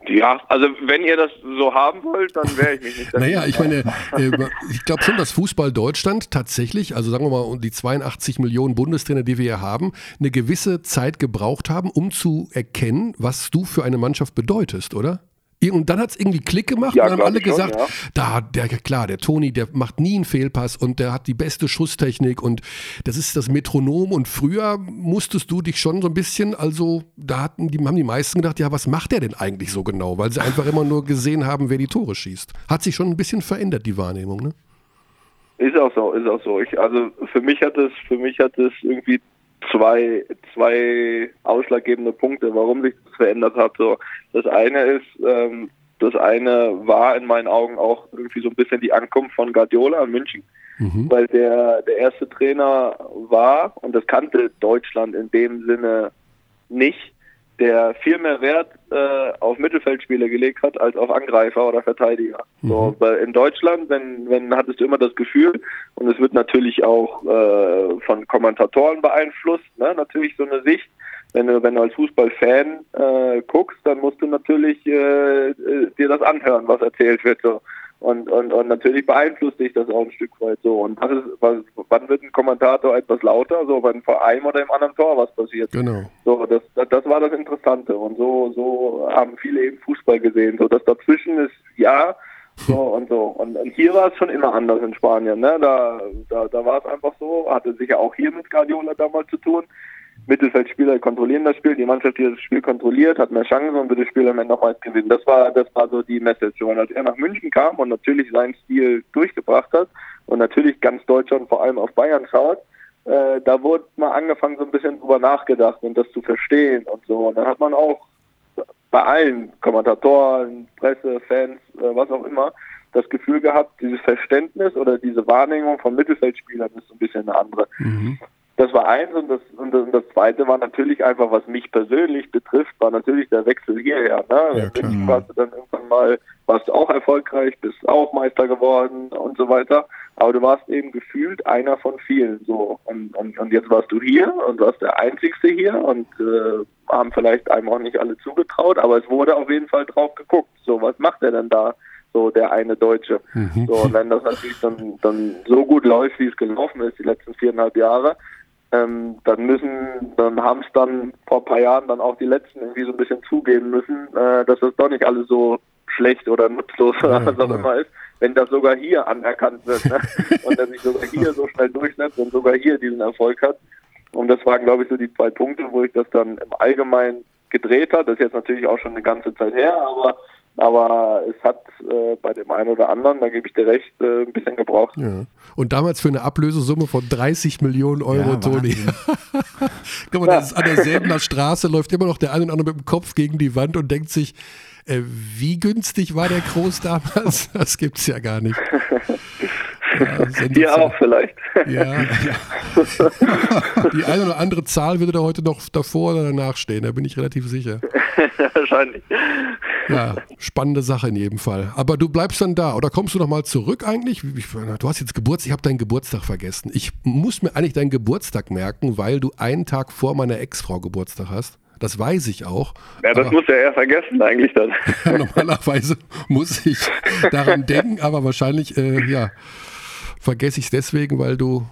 ja, also wenn ihr das so haben wollt, dann wäre ich mich nicht. naja, ich meine, äh, ich glaube schon, dass Fußball Deutschland tatsächlich, also sagen wir mal, die 82 Millionen Bundestrainer, die wir hier haben, eine gewisse Zeit gebraucht haben, um zu erkennen, was du für eine Mannschaft bedeutest, oder? Und dann hat es irgendwie Klick gemacht ja, und haben alle gesagt, schon, ja. da, der, klar, der Toni, der macht nie einen Fehlpass und der hat die beste Schusstechnik und das ist das Metronom und früher musstest du dich schon so ein bisschen, also da hatten die, haben die meisten gedacht, ja, was macht der denn eigentlich so genau? Weil sie einfach immer nur gesehen haben, wer die Tore schießt. Hat sich schon ein bisschen verändert, die Wahrnehmung, ne? Ist auch so, ist auch so. Ich, also für mich hat es, für mich hat es irgendwie zwei, zwei ausschlaggebende Punkte, warum sich das verändert hat. So, das eine ist, ähm, das eine war in meinen Augen auch irgendwie so ein bisschen die Ankunft von Guardiola in München, mhm. weil der der erste Trainer war und das kannte Deutschland in dem Sinne nicht der viel mehr Wert äh, auf Mittelfeldspieler gelegt hat als auf Angreifer oder Verteidiger. Mhm. So, weil in Deutschland, wenn, wenn hattest du immer das Gefühl, und es wird natürlich auch äh, von Kommentatoren beeinflusst, ne, natürlich so eine Sicht, wenn du, wenn du als Fußballfan äh, guckst, dann musst du natürlich äh, äh dir das anhören, was erzählt wird. So. Und, und, und natürlich beeinflusst dich das auch ein Stück weit so. Und was ist, was, wann wird ein Kommentator etwas lauter? So, wenn vor einem oder im anderen Tor was passiert. Genau. So, das, das, war das Interessante. Und so, so haben viele eben Fußball gesehen. So, das dazwischen ist, ja, so und so. Und, und hier war es schon immer anders in Spanien. Ne? Da, da, da war es einfach so, hatte sicher auch hier mit Guardiola damals zu tun. Mittelfeldspieler kontrollieren das Spiel, die Mannschaft, die das Spiel kontrolliert, hat mehr Chancen und wird das Spiel am Ende nochmals gewinnen. Das war, das war so die Message. Und als er nach München kam und natürlich seinen Stil durchgebracht hat und natürlich ganz Deutschland vor allem auf Bayern schaut, äh, da wurde mal angefangen, so ein bisschen drüber nachgedacht und das zu verstehen und so. Und dann hat man auch bei allen Kommentatoren, Presse, Fans, äh, was auch immer, das Gefühl gehabt, dieses Verständnis oder diese Wahrnehmung von Mittelfeldspielern ist so ein bisschen eine andere. Mhm. Das war eins und das, und das, und das zweite war natürlich einfach, was mich persönlich betrifft, war natürlich der Wechsel hierher. Ne? Ja, klar. warst du dann irgendwann mal, warst du auch erfolgreich, bist auch Meister geworden und so weiter. Aber du warst eben gefühlt einer von vielen so. Und, und, und jetzt warst du hier und warst der Einzigste hier und äh, haben vielleicht einem auch nicht alle zugetraut, aber es wurde auf jeden Fall drauf geguckt. So, was macht er denn da? so der eine Deutsche. Mhm. So, und wenn das natürlich dann, dann so gut läuft, wie es gelaufen ist, die letzten viereinhalb Jahre, ähm, dann müssen, dann haben es dann vor ein paar Jahren dann auch die Letzten irgendwie so ein bisschen zugeben müssen, äh, dass das doch nicht alles so schlecht oder nutzlos oder was auch immer ist, wenn das sogar hier anerkannt wird ne? und er sich sogar hier so schnell durchsetzt und sogar hier diesen Erfolg hat. Und das waren, glaube ich, so die zwei Punkte, wo ich das dann im Allgemeinen gedreht hat. Das ist jetzt natürlich auch schon eine ganze Zeit her, aber aber es hat äh, bei dem einen oder anderen, da gebe ich dir recht, äh, ein bisschen gebraucht. Ja. Und damals für eine Ablösesumme von 30 Millionen Euro, ja, Toni. Guck mal, ja. das ist an der Säbener Straße, läuft immer noch der eine oder andere mit dem Kopf gegen die Wand und denkt sich, äh, wie günstig war der Groß damals? Das gibt es ja gar nicht. Ja, Dir auch vielleicht. Ja, ja. Die eine oder andere Zahl würde da heute noch davor oder danach stehen, da bin ich relativ sicher. Wahrscheinlich. Ja, spannende Sache in jedem Fall. Aber du bleibst dann da oder kommst du noch mal zurück eigentlich? Du hast jetzt Geburtstag, ich habe deinen Geburtstag vergessen. Ich muss mir eigentlich deinen Geburtstag merken, weil du einen Tag vor meiner Ex-Frau Geburtstag hast. Das weiß ich auch. Ja, das muss ja eher vergessen eigentlich dann. Normalerweise muss ich daran denken, aber wahrscheinlich, äh, ja, vergesse ich es deswegen, weil du,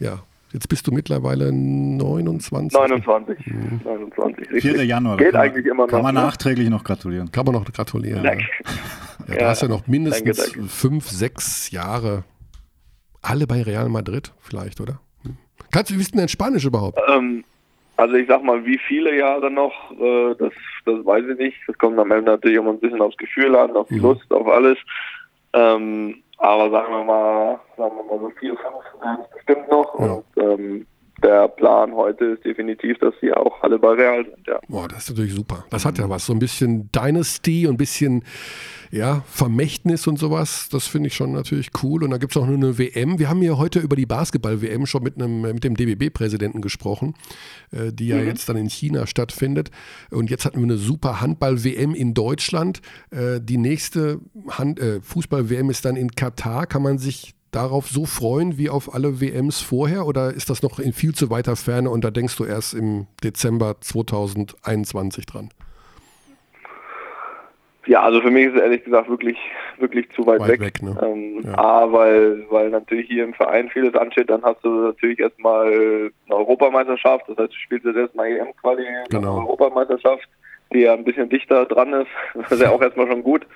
ja, jetzt bist du mittlerweile 29. 29. Mhm. 29 4. Januar. Geht eigentlich immer noch. Kann man ne? nachträglich noch gratulieren. Kann man noch gratulieren. Ja. Ja, du ja, hast ja noch mindestens danke, danke. fünf, sechs Jahre alle bei Real Madrid, vielleicht, oder? Hm. Kannst du, wie ist denn dein Spanisch überhaupt? Ähm, also ich sag mal, wie viele Jahre noch, äh, das, das weiß ich nicht. Das kommt am Ende natürlich immer ein bisschen aufs Gefühl an, auf die mhm. Lust, auf alles. Ähm, aber sagen wir mal, sagen wir mal so vier, fünf bestimmt noch. Ja. Und ähm, der Plan heute ist definitiv, dass sie auch alle bei Real sind, ja. Boah, das ist natürlich super. Das hat ja was, so ein bisschen Dynasty und ein bisschen ja, Vermächtnis und sowas. Das finde ich schon natürlich cool. Und da gibt es auch nur eine WM. Wir haben hier heute über die Basketball-WM schon mit, einem, mit dem DBB-Präsidenten gesprochen, äh, die ja mhm. jetzt dann in China stattfindet. Und jetzt hatten wir eine super Handball-WM in Deutschland. Äh, die nächste äh, Fußball-WM ist dann in Katar. Kann man sich darauf so freuen wie auf alle WMs vorher oder ist das noch in viel zu weiter Ferne und da denkst du erst im Dezember 2021 dran? Ja, also für mich ist es ehrlich gesagt wirklich, wirklich zu weit, Weit weg. weg, ne? ähm, Ja. A, weil, weil natürlich hier im Verein vieles ansteht, dann hast du natürlich erstmal eine Europameisterschaft, das heißt, du spielst jetzt erstmal EM-Quali, Genau. Europameisterschaft, die ja ein bisschen dichter dran ist, das ist ja auch erstmal schon gut.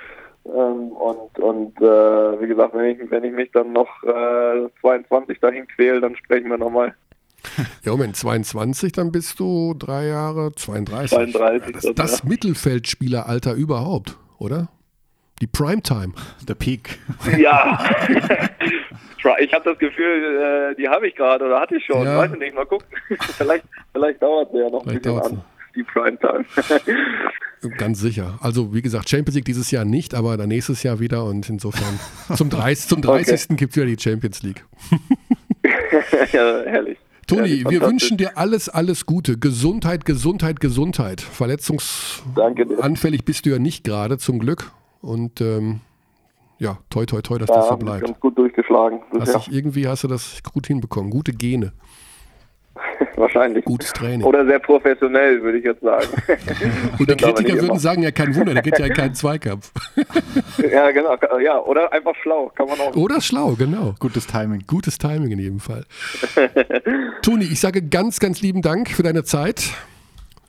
Ähm, und und äh, wie gesagt, wenn ich, wenn ich mich dann noch äh, 22 dahin quäle, dann sprechen wir nochmal. Ja, Moment, 22, dann bist du drei Jahre, 32. 32, Ja, das, das ja. Mittelfeldspieleralter überhaupt, oder? Die Primetime. Der Peak. Ja, ich habe das Gefühl, äh, die habe ich gerade oder hatte ich schon. Ja. Weiß ich nicht, mal gucken. vielleicht vielleicht dauert es ja noch ein Vielleicht bisschen dauert's an. Die Primetime. Ganz sicher. Also, wie gesagt, Champions League dieses Jahr nicht, aber dann nächstes Jahr wieder und insofern zum 30. Zum 30. gibt es wieder die Champions League. ja, herrlich. Toni, Herrlich, wir wünschen dir alles, alles Gute. Gesundheit, Gesundheit, Gesundheit. Verletzungsanfällig bist du ja nicht gerade, zum Glück. Und ähm, ja, toi, toi, toi, dass das Ja, so hab mich bleibt. ganz gut durchgeschlagen. Hast dich, irgendwie hast du das gut hinbekommen. Gute Gene, Wahrscheinlich. gutes Training. Oder sehr professionell, würde ich jetzt sagen. Und die Kritiker würden immer. sagen, ja, kein Wunder, der geht ja in keinen Zweikampf. ja, genau. Ja, oder einfach schlau. Kann man auch. Oder schlau, genau. Gutes Timing. Gutes Timing in jedem Fall. Toni, ich sage ganz, ganz lieben Dank für deine Zeit.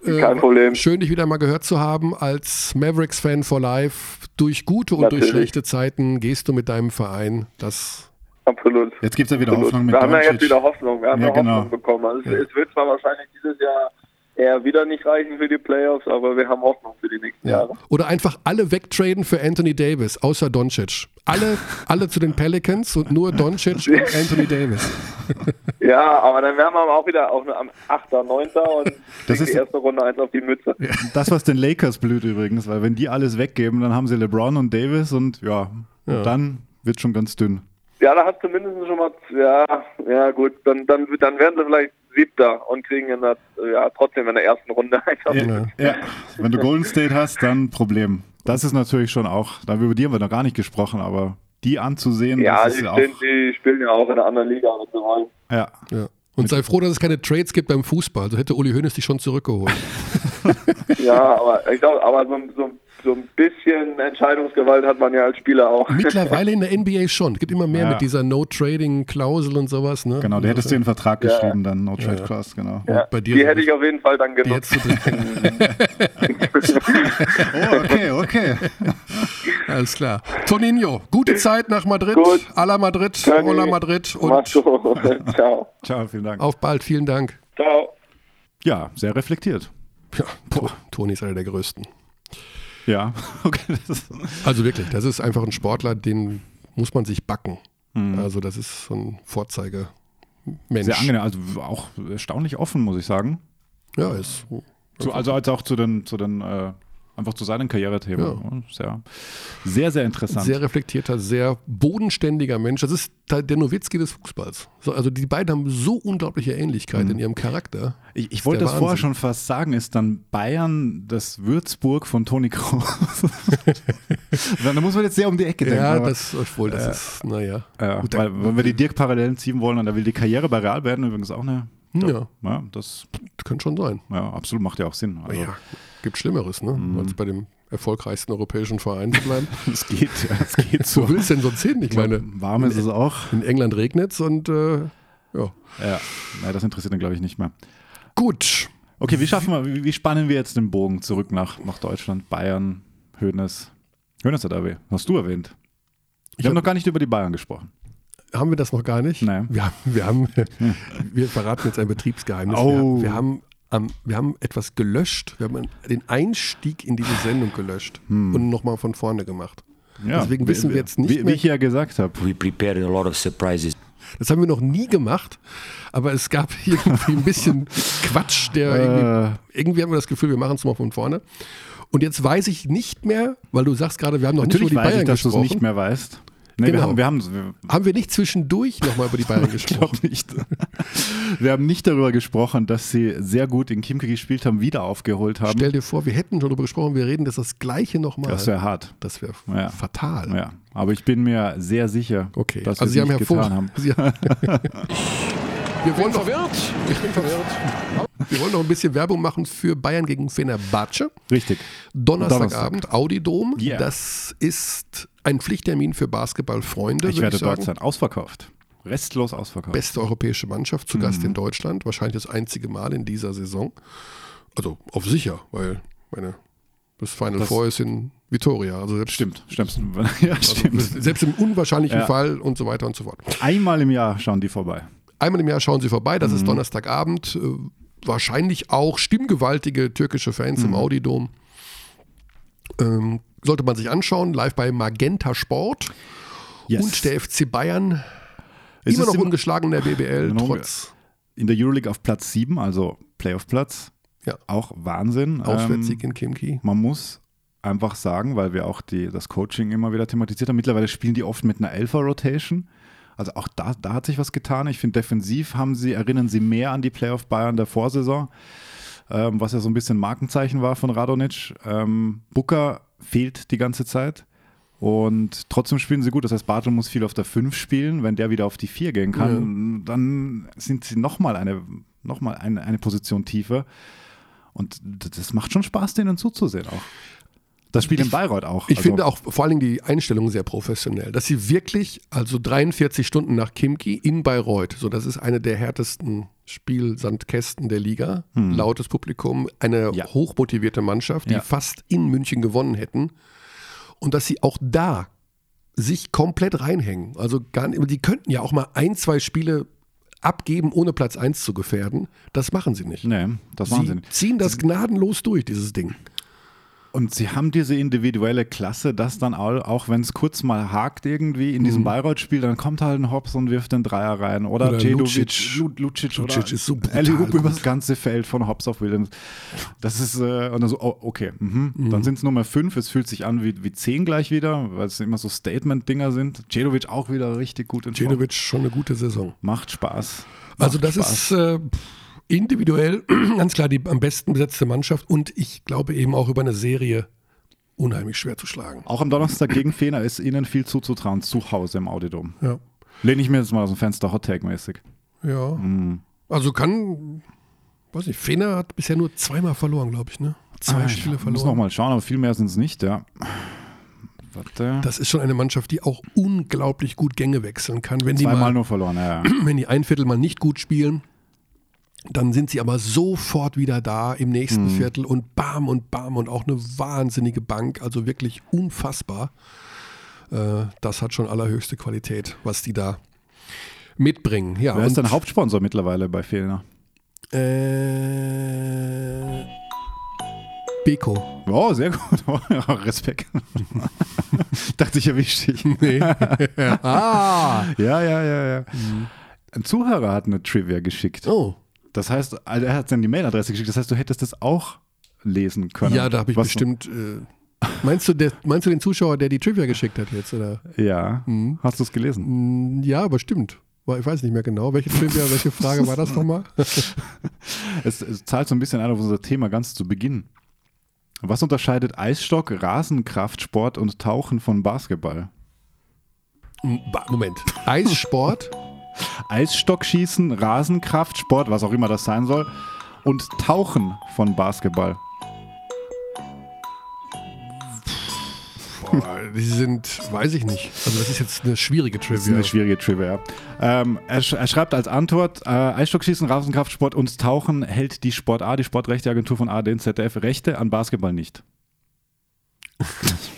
Äh, Kein Problem. Schön, dich wieder mal gehört zu haben als Mavericks-Fan for Life. Durch gute und durch Natürlich. schlechte Zeiten gehst du mit deinem Verein. Das Absolut. Jetzt gibt es ja wieder Absolut. Hoffnung mit Wir haben ja jetzt Doncic. wieder Hoffnung. Wir haben Ja, ja, genau. Hoffnung bekommen. Also es, es wird zwar wahrscheinlich dieses Jahr eher wieder nicht reichen für die Playoffs, aber wir haben Hoffnung für die nächsten Jahre. Oder einfach alle wegtraden für Anthony Davis, außer Doncic. Alle, alle zu den Pelicans und nur Doncic und Anthony Davis. Ja, aber dann wären wir auch wieder auf am 8., 9. und Das ist- die erste Runde eins auf die Mütze. Das, was den Lakers blüht übrigens, weil wenn die alles weggeben, dann haben sie LeBron und Davis und ja, Ja. Und dann wird schon ganz dünn. Ja, da hat zumindest schon mal, ja, ja gut, dann, dann, dann werden sie vielleicht Siebter und kriegen in der, ja, trotzdem in der ersten Runde einfach. Ja, ja. Wenn du Golden State hast, dann Problem. Das ist natürlich schon auch, da über die haben wir noch gar nicht gesprochen, aber die anzusehen, Ja, das die, ist ja spielen, auch. die spielen ja auch in einer anderen Liga. Ja. Ja. Und sei froh, dass es keine Trades gibt beim Fußball. So hätte Uli Hoeneß dich schon zurückgeholt. Ja, aber ich glaube, aber so, so, so ein bisschen Entscheidungsgewalt hat man ja als Spieler auch. Mittlerweile in der NBA schon. Es gibt immer mehr Ja. mit dieser No-Trading-Klausel und sowas. Ne? Genau, der hättest du den Vertrag Ja. geschrieben, dann No Trade Clause, genau. Ja, bei dir die hätte ich auf jeden Fall dann dritt. Oh, okay, okay. Alles klar. Toninho, gute Zeit nach Madrid. Gut. A la Madrid, Toni, Hola Madrid und. Ciao. Ciao, vielen Dank. auf bald. Vielen Dank. Ciao. Ja, sehr reflektiert. Ja, To- Toni ist einer der größten. Ja, okay. Also wirklich, das ist einfach ein Sportler, den muss man sich backen. Also das ist so ein Vorzeige. Mensch. sehr angenehm, also auch erstaunlich offen, muss ich sagen. Ja, ist Zu, also als auch zu den, zu den äh, einfach zu seinen Karrierethemen. Sehr, sehr, sehr interessant. sehr reflektierter, sehr bodenständiger Mensch. Das ist der Nowitzki des Fußballs. So, also die beiden haben so unglaubliche Ähnlichkeit in ihrem Charakter. ich, ich wollte das vorher Wahnsinn. schon fast sagen, ist dann Bayern das Würzburg von Toni Kroos. da muss man jetzt sehr um die Ecke denken. Ja, aber- das obwohl das ist, naja. ja, Gut, weil, wenn wir die Dirk-Parallelen ziehen wollen, dann will die Karriere bei Real werden übrigens auch eine. Ja, Ja, das könnte schon sein. ja, absolut macht ja auch Sinn. Also, Ja, gibt Schlimmeres, ne? Mhm. Als bei dem erfolgreichsten europäischen Verein zu bleiben. Es geht, ja, es geht Wo so. willst du denn sonst hin? Ich meine, Warm ist es auch. in England regnet es und äh, ja. Ja, das interessiert ihn, glaube ich, nicht mehr. Gut. Okay, wie schaffen wir, wie, spannen wir jetzt den Bogen zurück nach, nach Deutschland, Bayern, Hönes? Hönes hat erwähnt, hast du erwähnt. Ich habe hab- noch gar nicht über die Bayern gesprochen. Haben wir das noch gar nicht? Nein. Wir haben, wir, haben, wir verraten jetzt ein Betriebsgeheimnis. Oh. Wir, wir, haben, am- wir haben etwas gelöscht. Wir haben den Einstieg in diese Sendung gelöscht und nochmal von vorne gemacht. Deswegen wie- wissen wir jetzt nicht wie, mehr- Wie ich ja gesagt habe. We prepared a lot of surprises. Das haben wir noch nie gemacht, aber es gab irgendwie ein bisschen Quatsch, der Äh. irgendwie, irgendwie haben wir das Gefühl, wir machen es mal von vorne. Und jetzt weiß ich nicht mehr, weil du sagst gerade, wir haben noch Natürlich nicht über die weiß Bayern ich, dass du es gesprochen. nicht mehr weißt. Nee, wir Genau. haben, wir haben, wir, Haben wir nicht zwischendurch nochmal über die Bayern ich gesprochen? glaube nicht. wir haben nicht darüber gesprochen, dass sie sehr gut in Kimke gespielt haben, wieder aufgeholt haben. Stell dir vor, wir hätten schon darüber gesprochen, wir reden das das Gleiche nochmal. das wäre hart. Das wäre Ja. fatal. Ja, aber ich bin mir sehr sicher, Okay, dass also wir Sie haben getan hervor. haben. Sie wir wollen noch, ich bin verwirrt. Wir wollen noch ein bisschen Werbung machen für Bayern gegen Fenerbahce. Richtig. Donnerstagabend, Audi Dom. Yeah. Das ist ein Pflichttermin für Basketballfreunde. Ich werde sagen. dort sein. Ausverkauft. Restlos ausverkauft. Beste europäische Mannschaft zu Mhm. Gast in Deutschland. Wahrscheinlich das einzige Mal in dieser Saison. Also auf sicher, weil meine, das Final Das- Four ist in Vitoria. Also selbst, Stimmt, stimmt. Ja, also stimmt. selbst im unwahrscheinlichen Ja. Fall und so weiter und so fort. Einmal im Jahr schauen die vorbei. Einmal im Jahr schauen Sie vorbei, das ist Mhm. Donnerstagabend. Äh, Wahrscheinlich auch stimmgewaltige türkische Fans Mhm. im Audi-Dom. Ähm, sollte man sich anschauen, live bei Magenta Sport. Und der FC Bayern, Es immer noch im- ungeschlagen in der BBL, trotz in der Euroleague auf Platz 7, also Playoff-Platz. Ja. Auch Wahnsinn. Auswärtssieg Ähm, in Kimki. man muss einfach sagen, weil wir auch die, das Coaching immer wieder thematisiert haben, mittlerweile spielen die oft mit einer Elfer-Rotation. Also auch da, da hat sich was getan. Ich finde, defensiv haben sie, erinnern sie mehr an die Playoff Bayern der Vorsaison, ähm, was ja so ein bisschen Markenzeichen war von Radonic. Ähm, Booker fehlt die ganze Zeit. Und trotzdem spielen sie gut. Das heißt, Bartel muss viel auf der 5 spielen. Wenn der wieder auf die 4 gehen kann, dann sind sie nochmal eine, noch mal eine, eine Position tiefer. Und das macht schon Spaß, denen zuzusehen auch. Das Spiel in Bayreuth auch. Ich Also, finde auch vor allen Dingen die Einstellung sehr professionell, dass sie wirklich, also 43 Stunden nach Kimki in Bayreuth, so das ist eine der härtesten Spielsandkästen der Liga, lautes Publikum, eine Hm. Ja. hochmotivierte Mannschaft, die Ja. fast in München gewonnen hätten und dass sie auch da sich komplett reinhängen. Also gar nicht, die könnten ja auch mal ein, zwei Spiele abgeben, ohne Platz 1 zu gefährden. Das machen sie nicht. Nee, das machen sie Sie nicht. ziehen das gnadenlos durch, dieses Ding. Und sie haben diese individuelle Klasse, dass dann auch, auch wenn es kurz mal hakt irgendwie in diesem Bayreuth-Spiel, dann kommt halt ein Hobbs und wirft den Dreier rein. Oder, Oder Cedovic, Lucic. Lu- Lucic, oder Lucic ist so brutal gut. über das ganze Feld von Hobbs auf Williams. Das ist, äh, und dann so, oh, okay, mhm. dann sind es Nummer fünf. Es fühlt sich an wie, wie zehn gleich wieder, weil es immer so Statement-Dinger sind. Cedovic auch wieder richtig gut in Form. Cenovic schon eine gute Saison. Macht Spaß. Also Macht das Spaß. ist äh, individuell ganz klar die am besten besetzte Mannschaft und ich glaube eben auch über eine Serie unheimlich schwer zu schlagen. Auch am Donnerstag gegen Fener ist ihnen viel zuzutrauen, zu Hause im Audidom. Ja. Lehne ich mir jetzt mal aus dem Fenster Hot-Tag-mäßig. Ja. Mhm. Also kann, weiß nicht, Fener hat bisher nur zweimal verloren, glaube ich, ne? Zwei Ah, Spiele ja, Muss noch verloren. mal schauen, aber viel mehr sind es nicht, ja. Warte. Das ist schon eine Mannschaft, die auch unglaublich gut Gänge wechseln kann. Wenn die, Zweimal mal, nur verloren, ja. wenn die ein Viertel mal nicht gut spielen, dann sind sie aber sofort wieder da im nächsten Mhm. Viertel und bam und bam und auch eine wahnsinnige Bank, also wirklich unfassbar. Äh, das hat schon allerhöchste Qualität, was die da mitbringen. Ja, Wer ist dein Hauptsponsor mittlerweile bei Fehlner? Äh, Beko. Oh, sehr gut. Oh, Respekt. Dachte ich erwischt dich. Nee. ah. Ja, ja, ja, ja. Ein Zuhörer hat eine Trivia geschickt. Oh. Das heißt, also er hat dann die Mailadresse geschickt. Das heißt, du hättest das auch lesen können. Ja, da habe ich Was- bestimmt. Äh, meinst, du der, meinst du den Zuschauer, der die Trivia geschickt hat jetzt? Oder? Ja. Mhm. Hast du es gelesen? Mm, Ja, aber stimmt. Weil Ich weiß nicht mehr genau. Welche Trivia, welche Frage war das nochmal? Es, es zahlt so ein bisschen ein auf unser Thema ganz zu Beginn. Was unterscheidet Eisstock, Rasenkraftsport und Tauchen von Basketball? Mm, Moment. Eissport? Eisstockschießen, Rasenkraftsport, was auch immer das sein soll, und Tauchen von Basketball. Boah, die sind, weiß ich nicht. Also das ist jetzt eine schwierige Das ist Trivia. eine schwierige Trivia. Ähm, er, sch er schreibt als Antwort: äh, Eisstockschießen, Rasenkraftsport und Tauchen hält die Sport A, die Sportrechteagentur von AD und ZDF, Rechte an Basketball nicht.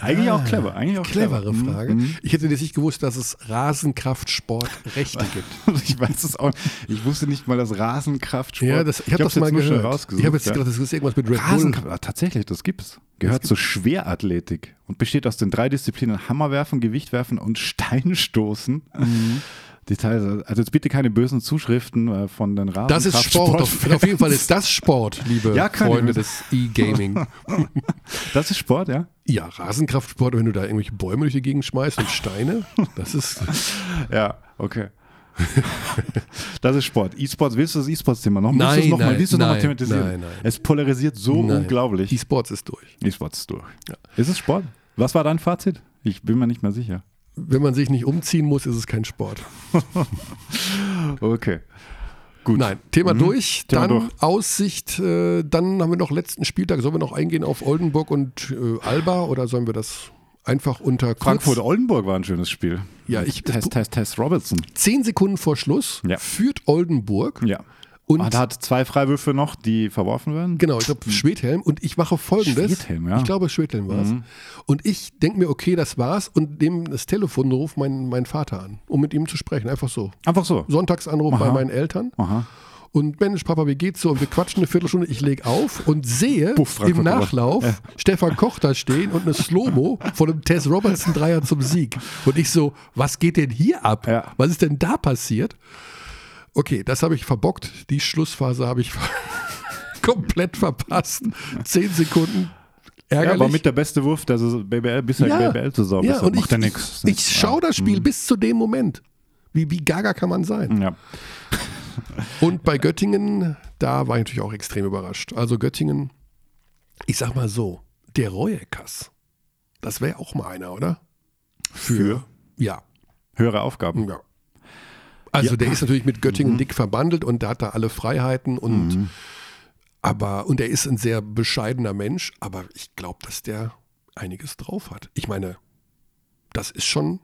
eigentlich auch clever. Eigentlich auch Clevere clever. Mhm, Frage. mhm. Ich hätte jetzt nicht gewusst, dass es Rasenkraftsport Rechte gibt. Ich weiß es auch. Ich wusste nicht mal, dass Rasenkraftsport. Ja, das, ich habe das mal gehört. rausgesucht. Ich habe jetzt ja. gedacht, das ist irgendwas mit Red Bull. Rasenkraft, ah, tatsächlich, das gibt's. Gehört zur Schwerathletik und besteht aus den drei Disziplinen Hammerwerfen, Gewichtwerfen und Steinstoßen. Mhm. Details. Also jetzt bitte keine bösen Zuschriften äh, von den Rasen. Das ist Sport. Auf, auf, jeden Fall ist das Sport, liebe Ja, Freunde des E-Gaming. Das ist Sport, ja? Ja, Rasenkraftsport, wenn du da irgendwelche Bäume durch die Gegend schmeißt und Steine, das ist. Ja, okay. das ist Sport. E-Sports, willst du das E-Sports-Thema noch? Nein, willst noch mal, nein, willst du es noch mal nein, thematisieren? nein, nein. Es polarisiert so Nein. unglaublich. E-Sports ist durch. E-Sports ist durch. Ist es Sport? Was war dein Fazit? Ich bin mir nicht mehr sicher. Wenn man sich nicht umziehen muss, ist es kein Sport. Okay. Gut. Nein, Thema durch. Thema dann durch. Aussicht. Äh, dann haben wir noch letzten Spieltag. Sollen wir noch eingehen auf Oldenburg und äh, Alba oder sollen wir das einfach unter Frankfurt-Oldenburg war ein schönes Spiel. Ja, ich- Test, Test, Test Robertson. Zehn Sekunden vor Schluss Ja. führt Oldenburg. Ja. Und Und hat zwei Freiwürfe noch, die verworfen werden. Genau, ich glaube Schwedhelm und ich mache folgendes. Schwedhelm, ja. Ich glaube, Schwedhelm war es. Und ich denke mir, okay, das war's und nehme das Telefon und rufe meinen, meinen Vater an, um mit ihm zu sprechen. Einfach so. Einfach so. Sonntagsanruf bei Aha. meinen Eltern. Aha. Und Mensch, Papa, wie geht's so? Und wir quatschen eine Viertelstunde, ich lege auf und sehe Puff, im Nachlauf Stefan Koch da stehen und eine Slow-Mo von einem Tess Robertson Dreier zum Sieg. Und ich so, was geht denn hier ab? Ja. Was ist denn da passiert? Okay, das habe ich verbockt. Die Schlussphase habe ich komplett verpasst. Zehn Sekunden. Ja, Ärgerlich. war mit der beste Wurf der BBL, bisher Ja. BBL-Saison. ja, Deshalb und ich, macht er ich, nichts. ich schaue das Spiel bis zu dem Moment. Wie, wie gaga kann man sein? Ja. Und bei Göttingen, da war ich natürlich auch extrem überrascht. Also Göttingen, ich sag mal so, der Reuekas, das wäre auch mal einer, oder? Für Ja, höhere Aufgaben. ja. Also Ja. der ist natürlich mit Göttingen dick verbandelt und der hat da alle Freiheiten und aber und er ist ein sehr bescheidener Mensch, aber ich glaube, dass der einiges drauf hat. Ich meine, das ist schon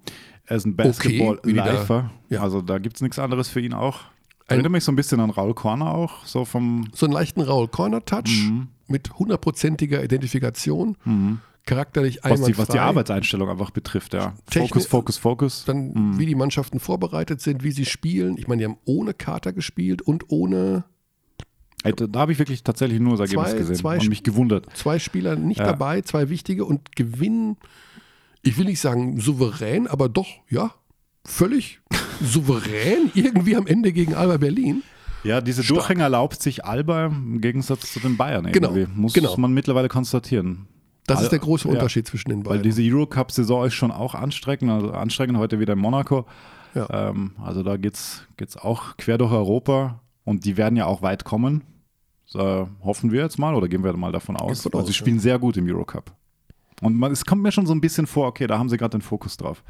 Er ist ein Okay, Basketball-Lifer. ja. Also da gibt es nichts anderes für ihn auch. Erinnert mich so ein bisschen an Raul Korner auch, so vom so einen leichten Raul Corner Touch mit hundertprozentiger Identifikation, charakterlich was die, was die. Arbeitseinstellung einfach betrifft, ja. Fokus, Fokus, Fokus. dann wie die Mannschaften vorbereitet sind, wie sie spielen. Ich meine, die haben ohne Kater gespielt und ohne da habe ich wirklich tatsächlich nur das Ergebnis Zwei- gesehen zwei und mich gewundert. zwei Spieler nicht Ja. dabei, zwei wichtige und gewinnen, ich will nicht sagen souverän, aber doch, ja, völlig souverän irgendwie am Ende gegen Alba Berlin. Ja, diese Stark. Durchhänger erlaubt sich Alba im Gegensatz zu den Bayern Genau, irgendwie. Muss genau. man mittlerweile konstatieren. Das Al- ist der große ja. Unterschied zwischen den Weil beiden. diese Eurocup-Saison ist schon auch anstrengend, also anstrengend heute wieder in Monaco. Ja. Ähm, also da geht's geht's auch quer durch Europa und die werden ja auch weit kommen. So, hoffen wir jetzt mal oder gehen wir mal davon aus. Weil aus, sie ja. spielen sehr gut im Eurocup. Und man, es kommt mir schon so ein bisschen vor, okay, da haben sie gerade den Fokus drauf.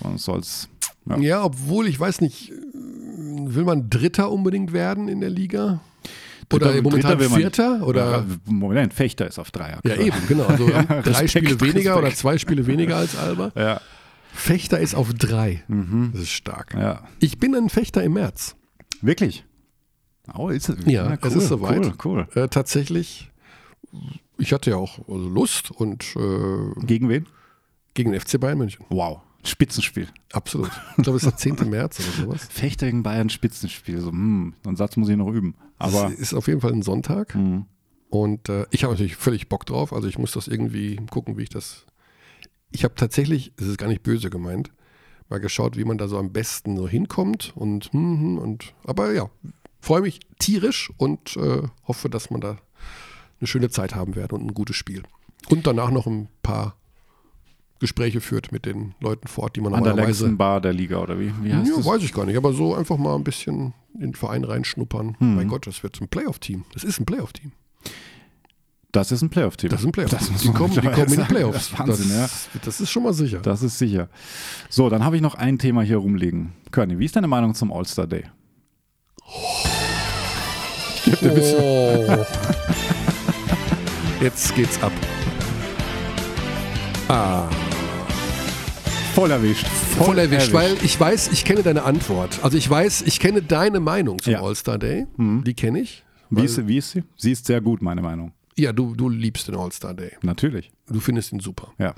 Und soll's. Ja. ja, obwohl ich weiß nicht, will man Dritter unbedingt werden in der Liga? Oder momentan Dritter Vierter? Oder? Ja, Moment, Fechter ist auf Dreier. Ja, eben, genau. Also haben drei Respekt, Spiele weniger Respekt. oder zwei Spiele weniger als Alba. Ja, Fechter ist auf drei. Das ist stark. ja. Ich bin ein Fechter im März. Wirklich? Oh, ist es? Ja, es ist soweit. Cool, cool. Äh, tatsächlich, ich hatte ja auch Lust und äh, Gegen wen? gegen den FC Bayern München. Wow, Spitzenspiel. Absolut. Ich glaube, es ist der 10. März oder sowas. Fechter gegen Bayern Spitzenspiel. So, hm, so einen Satz muss ich noch üben. Aber es ist auf jeden Fall ein Sonntag. hm, Und äh, ich habe natürlich völlig Bock drauf. Also ich muss das irgendwie gucken, wie ich das. Ich habe tatsächlich, es ist gar nicht böse gemeint, mal geschaut, wie man da so am besten so hinkommt. Und, hm, hm, und aber ja, freue mich tierisch und äh, hoffe, dass man da eine schöne Zeit haben wird und ein gutes Spiel. Und danach noch ein paar Gespräche führt mit den Leuten vor Ort, die man an der längsten Bar der Liga oder wie? Wie heißt Ja, das? weiß ich gar nicht, aber so einfach mal ein bisschen in den Verein reinschnuppern. Hm. Mein Gott, das wird ein Playoff-Team. Das ist ein Playoff-Team. Das ist ein Playoff-Team. Das ist ein Playoff-Team. Das Die kommen, die kommen in die. Playoffs. Das ist Wahnsinn, ja. das, das ist schon mal sicher. Das ist sicher. So, dann habe ich noch ein Thema hier rumliegen. Körny, wie ist deine Meinung zum All-Star Day? Oh. Jetzt geht's ab. Ah, Voll erwischt. voll erwischt, weil ich weiß, ich kenne deine Antwort. Also ich weiß, ich kenne deine Meinung zum Ja. All-Star Day. Mhm. Die kenne ich. Wie ist, sie- wie ist sie? Sie ist sehr gut, meine Meinung. Ja, du, du liebst den All-Star Day. Natürlich. Du findest ihn super. Ja.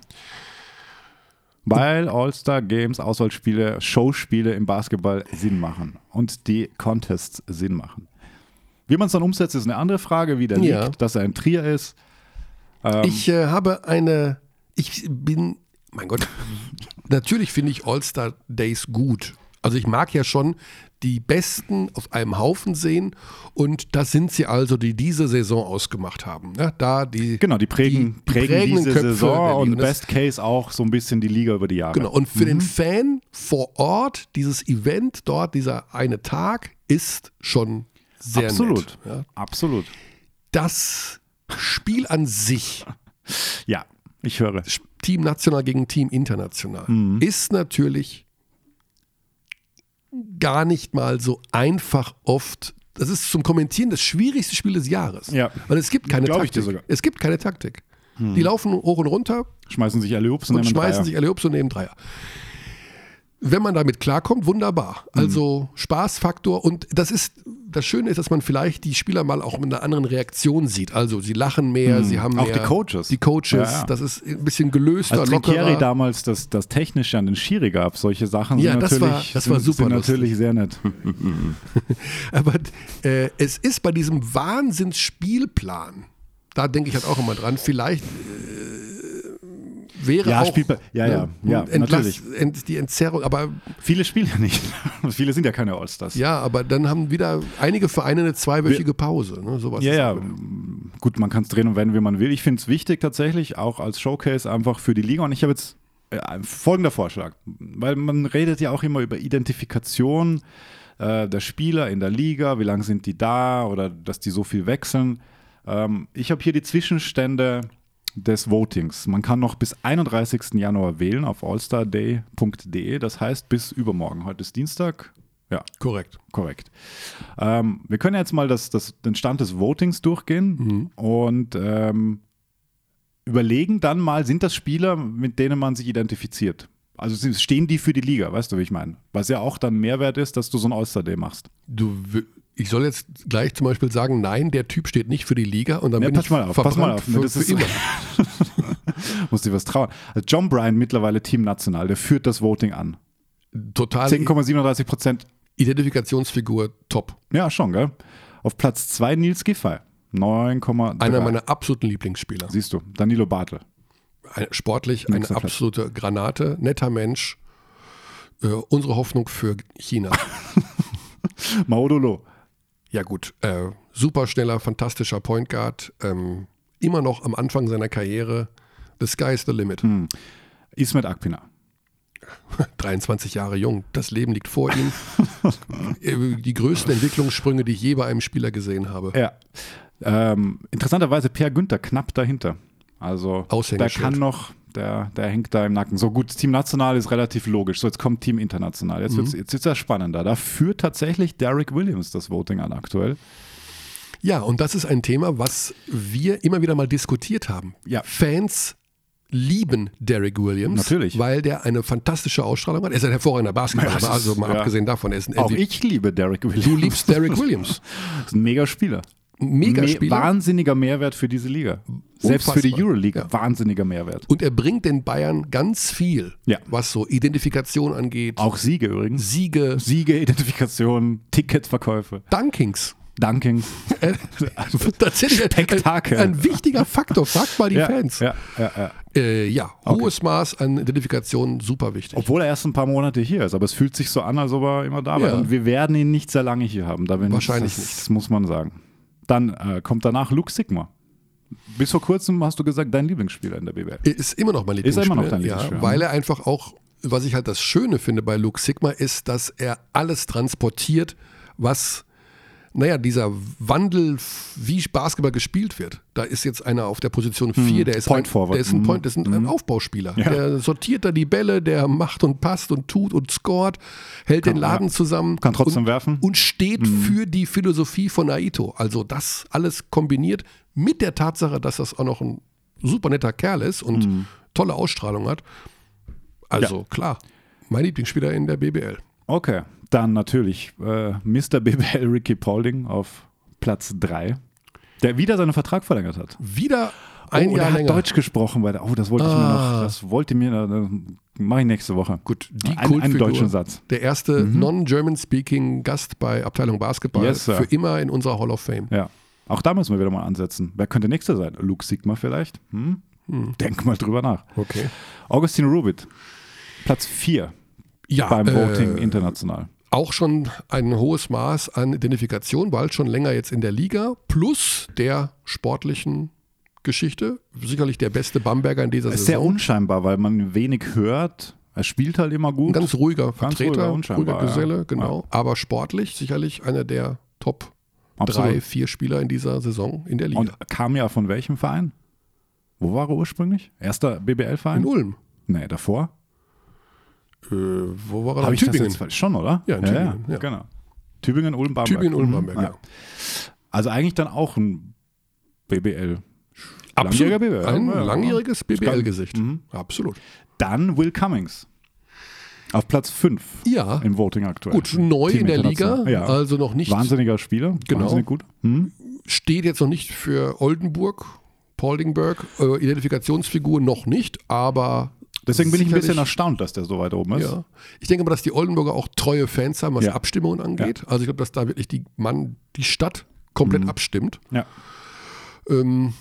Weil All-Star Games, Auswahlspiele, Showspiele im Basketball Sinn machen und die Contests Sinn machen. Wie man es dann umsetzt, ist eine andere Frage, wie der Ja. liegt, dass er ein Trier ist. Ähm, Ich äh, habe eine, ich bin, mein Gott, natürlich finde ich All-Star Days gut. Also ich mag ja schon die Besten auf einem Haufen sehen und das sind sie also, die diese Saison ausgemacht haben. Ne? Da die, Genau, die prägen, die prägen prägenden diese Köpfe Saison und Best Case auch so ein bisschen die Liga über die Jahre. Genau, und für den Fan vor Ort, dieses Event dort, dieser eine Tag, ist schon sehr Absolut. nett. Ja. Absolut. Das Spiel an sich, Ja, ich höre. Team national gegen Team international, Mhm. ist natürlich gar nicht mal so einfach oft. Das ist zum Kommentieren das schwierigste Spiel des Jahres. Ja. Weil es gibt keine Glaub Taktik. sogar. Mhm. Es gibt keine Taktik. Die laufen hoch und runter Schmeißen sich alle Ups und nehmen schmeißen Dreier. sich alle Ups und nehmen Dreier. Wenn man damit klarkommt, wunderbar. Mhm. Also Spaßfaktor und das ist das Schöne ist, dass man vielleicht die Spieler mal auch mit einer anderen Reaktion sieht. Also sie lachen mehr, sie haben Mhm. Auch mehr die Coaches. Die Coaches, Ja, ja. das ist ein bisschen gelöster, Als lockerer. damals das, das Technische an den Schiri gab, solche Sachen Ja, sind das natürlich, war- das war sind, super sind lustig. natürlich sehr nett. Aber äh, es ist bei diesem Wahnsinnsspielplan, da denke ich halt auch immer dran, vielleicht äh, wäre Ja, auch Spielplan- ja, ja, ja, Entlass, natürlich. Ent, die Entzerrung, aber Viele spielen ja nicht. Viele sind ja keine Allstars. ja, aber dann haben wieder einige Vereine eine zweiwöchige Pause. Ne? Sowas Ja, ja, gut, man kann es drehen und wenden, wie man will. Ich finde es wichtig tatsächlich, auch als Showcase einfach für die Liga. Und ich habe jetzt äh, folgender Vorschlag, weil man redet ja auch immer über Identifikation äh, der Spieler in der Liga, wie lange sind die da oder dass die so viel wechseln. Ähm, ich habe hier die Zwischenstände des Votings. Man kann noch bis 31. Januar wählen auf allstarday.de, das heißt bis übermorgen. Heute ist Dienstag. Ja, Korrekt. Korrekt. Ähm, wir können jetzt mal das, das, den Stand des Votings durchgehen und ähm, überlegen dann mal, sind das Spieler, mit denen man sich identifiziert? Also stehen die für die Liga, weißt du, wie ich meine? Was ja auch dann Mehrwert ist, dass du so ein All-Star-Day machst. Du, ich soll jetzt gleich zum Beispiel sagen, nein, der Typ steht nicht für die Liga und dann Ja, bin pass ich mal auf, pass mal auf, ne, für, das für ist- immer. Muss dir was trauen. Also John Bryan, mittlerweile teamnational, der führt das Voting an. Total 10,37 Prozent. Identifikationsfigur top. Ja, schon, gell? Auf Platz 2 Nils Giffey. 9,3. Einer meiner absoluten Lieblingsspieler. Siehst du, Danilo Bartel. Sportlich eine Nächster Platz. absolute Granate, netter Mensch. Äh, unsere Hoffnung für China. Maudolo. Ja gut, äh, super schneller, fantastischer Point Guard. Ähm, immer noch am Anfang seiner Karriere. The sky is the limit. Hm. Ismet Akpina. 23 Jahre jung. Das Leben liegt vor ihm. Äh, Die größten Entwicklungssprünge, die ich je bei einem Spieler gesehen habe. Ja. Ähm, interessanterweise Per Günther knapp dahinter. Also Aushängeschild. kann noch, der, der hängt da im Nacken. So gut, Team National ist relativ logisch. So, jetzt kommt Team International. Jetzt, jetzt ist es spannender. Da führt tatsächlich Derek Williams das Voting an aktuell. Ja, und das ist ein Thema, was wir immer wieder mal diskutiert haben. Ja. Fans lieben Derek Williams, Natürlich. weil der eine fantastische Ausstrahlung hat. Er ist ein hervorragender Basketballer, Ja, das also mal ja. abgesehen davon, er ist ein Auch MVP. ich liebe Derek Williams. Du liebst Derek Williams. ist ein mega Spieler. Mega Me- Spieler. Wahnsinniger Mehrwert für diese Liga. Selbst für die Unfassbar. Euroleague. Ja. Wahnsinniger Mehrwert. Und er bringt den Bayern ganz viel, Ja. was so Identifikation angeht, Auch Siege übrigens. Siege, Siege, Identifikation, Ticketverkäufe, Dunkings. Dunkings. Äh, tatsächlich ein, Spektakel. ein, ein wichtiger Faktor. Fragt mal die ja, Fans. Ja, ja, ja. Äh, ja, hohes Maß an Identifikation, super wichtig. Obwohl er erst ein paar Monate hier ist, aber es fühlt sich so an, als ob er immer da war. Und wir werden ihn nicht sehr lange hier haben. Da bin Wahrscheinlich das, nicht. Das muss man sagen. Dann äh, kommt danach Luke Sigma. Bis vor kurzem hast du gesagt, dein Lieblingsspieler in der BWL. Ist immer noch mein Ist er Lieblingsspieler. immer noch dein ja, Lieblingsspieler? weil er einfach auch, was ich halt das Schöne finde bei Luke Sigma, ist, dass er alles transportiert, was, naja, dieser Wandel, wie Basketball gespielt wird. Da ist jetzt einer auf der Position 4, der ist Hm. Point ein, Forward. Der ist ein. Point, der ist ein, ein Aufbauspieler. Ja. Der sortiert da die Bälle, der macht und passt und tut und scoret, hält den Laden ja. zusammen. Kann trotzdem und, werfen. Und steht Mhm. für die Philosophie von Naito. Also das alles kombiniert mit der Tatsache, dass das auch noch ein super netter Kerl ist und Mhm. tolle Ausstrahlung hat. Also klar, mein Lieblingsspieler in der BBL. Okay, dann natürlich äh, Mr. BBL Ricky Paulding auf Platz 3, der wieder seinen Vertrag verlängert hat. Wieder ein oh, der Jahr hat länger. Deutsch gesprochen, weil oh, das wollte ich mir Ah. noch, das wollte mir, äh, mache ich nächste Woche. Gut, die Ein- einen deutschen Satz. Mhm. Der erste non-German-speaking Gast bei Abteilung Basketball Yes, für immer in unserer Hall of Fame. Ja, auch da müssen wir wieder mal ansetzen. Wer könnte nächster sein? Luke Sigma vielleicht? Hm? Denk mal drüber nach. Okay. Augustin Rubit, Platz 4. Ja, beim äh, Voting international. auch schon ein hohes Maß an Identifikation, bald schon länger jetzt in der Liga, plus der sportlichen Geschichte. Sicherlich der beste Bamberger in dieser Ist sehr Saison. unscheinbar, weil man wenig hört. Er spielt halt immer gut. Ein ganz ruhiger Ganz Vertreter, ruhiger, ruhiger, Geselle, ja. genau. Aber sportlich sicherlich einer der Top Absolut. drei, vier Spieler in dieser Saison in der Liga. Und kam ja von welchem Verein? Wo war er ursprünglich? Erster BBL-Verein? in Ulm. Nee, davor? Äh, wo war er? Habe ich das Tübingen. jetzt falsch? Schon, oder? Ja, in Tübingen, ja. Genau. Tübingen, Ulm, Bamberg. Tübingen, Ulm, Mhm, Bamberg, ja. Also eigentlich dann auch ein BBL. Absolut. BBL. Ein Ja, ja. langjähriges BBL-Gesicht. Mhm. Absolut. Dann Will Cummings. Auf Platz 5 Ja, im Voting aktuell. gut, neu Team in der Liga. Ja. also noch nicht, Wahnsinniger Spieler. Genau. Wahnsinnig gut. Mhm. steht jetzt noch nicht für Oldenburg, Poldingberg, äh, Identifikationsfigur noch nicht, aber Deswegen bin ich ein bisschen erstaunt, dass der so weit oben ist. Ja. Ich denke mal, dass die Oldenburger auch treue Fans haben, was Ja. Abstimmungen angeht. Also ich glaube, dass da wirklich die Mann, die Stadt komplett abstimmt. Ja. Ähm,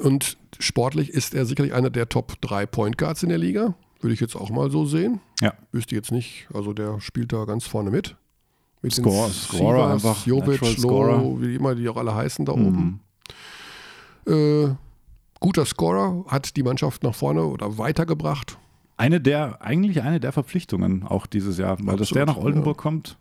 und sportlich ist er sicherlich einer der Top 3 Point Guards in der Liga. Würde ich jetzt auch mal so sehen. Ja. Wüsste jetzt nicht. Also der spielt da ganz vorne mit. Mit Score- den Scorer Sivas, einfach, Jovic. Mhm. wie immer die auch alle heißen da oben. Äh, guter Scorer, hat die Mannschaft nach vorne oder weitergebracht. Eine der, eigentlich eine der Verpflichtungen auch dieses Jahr, weil dass der Absolut, nach Oldenburg kommt.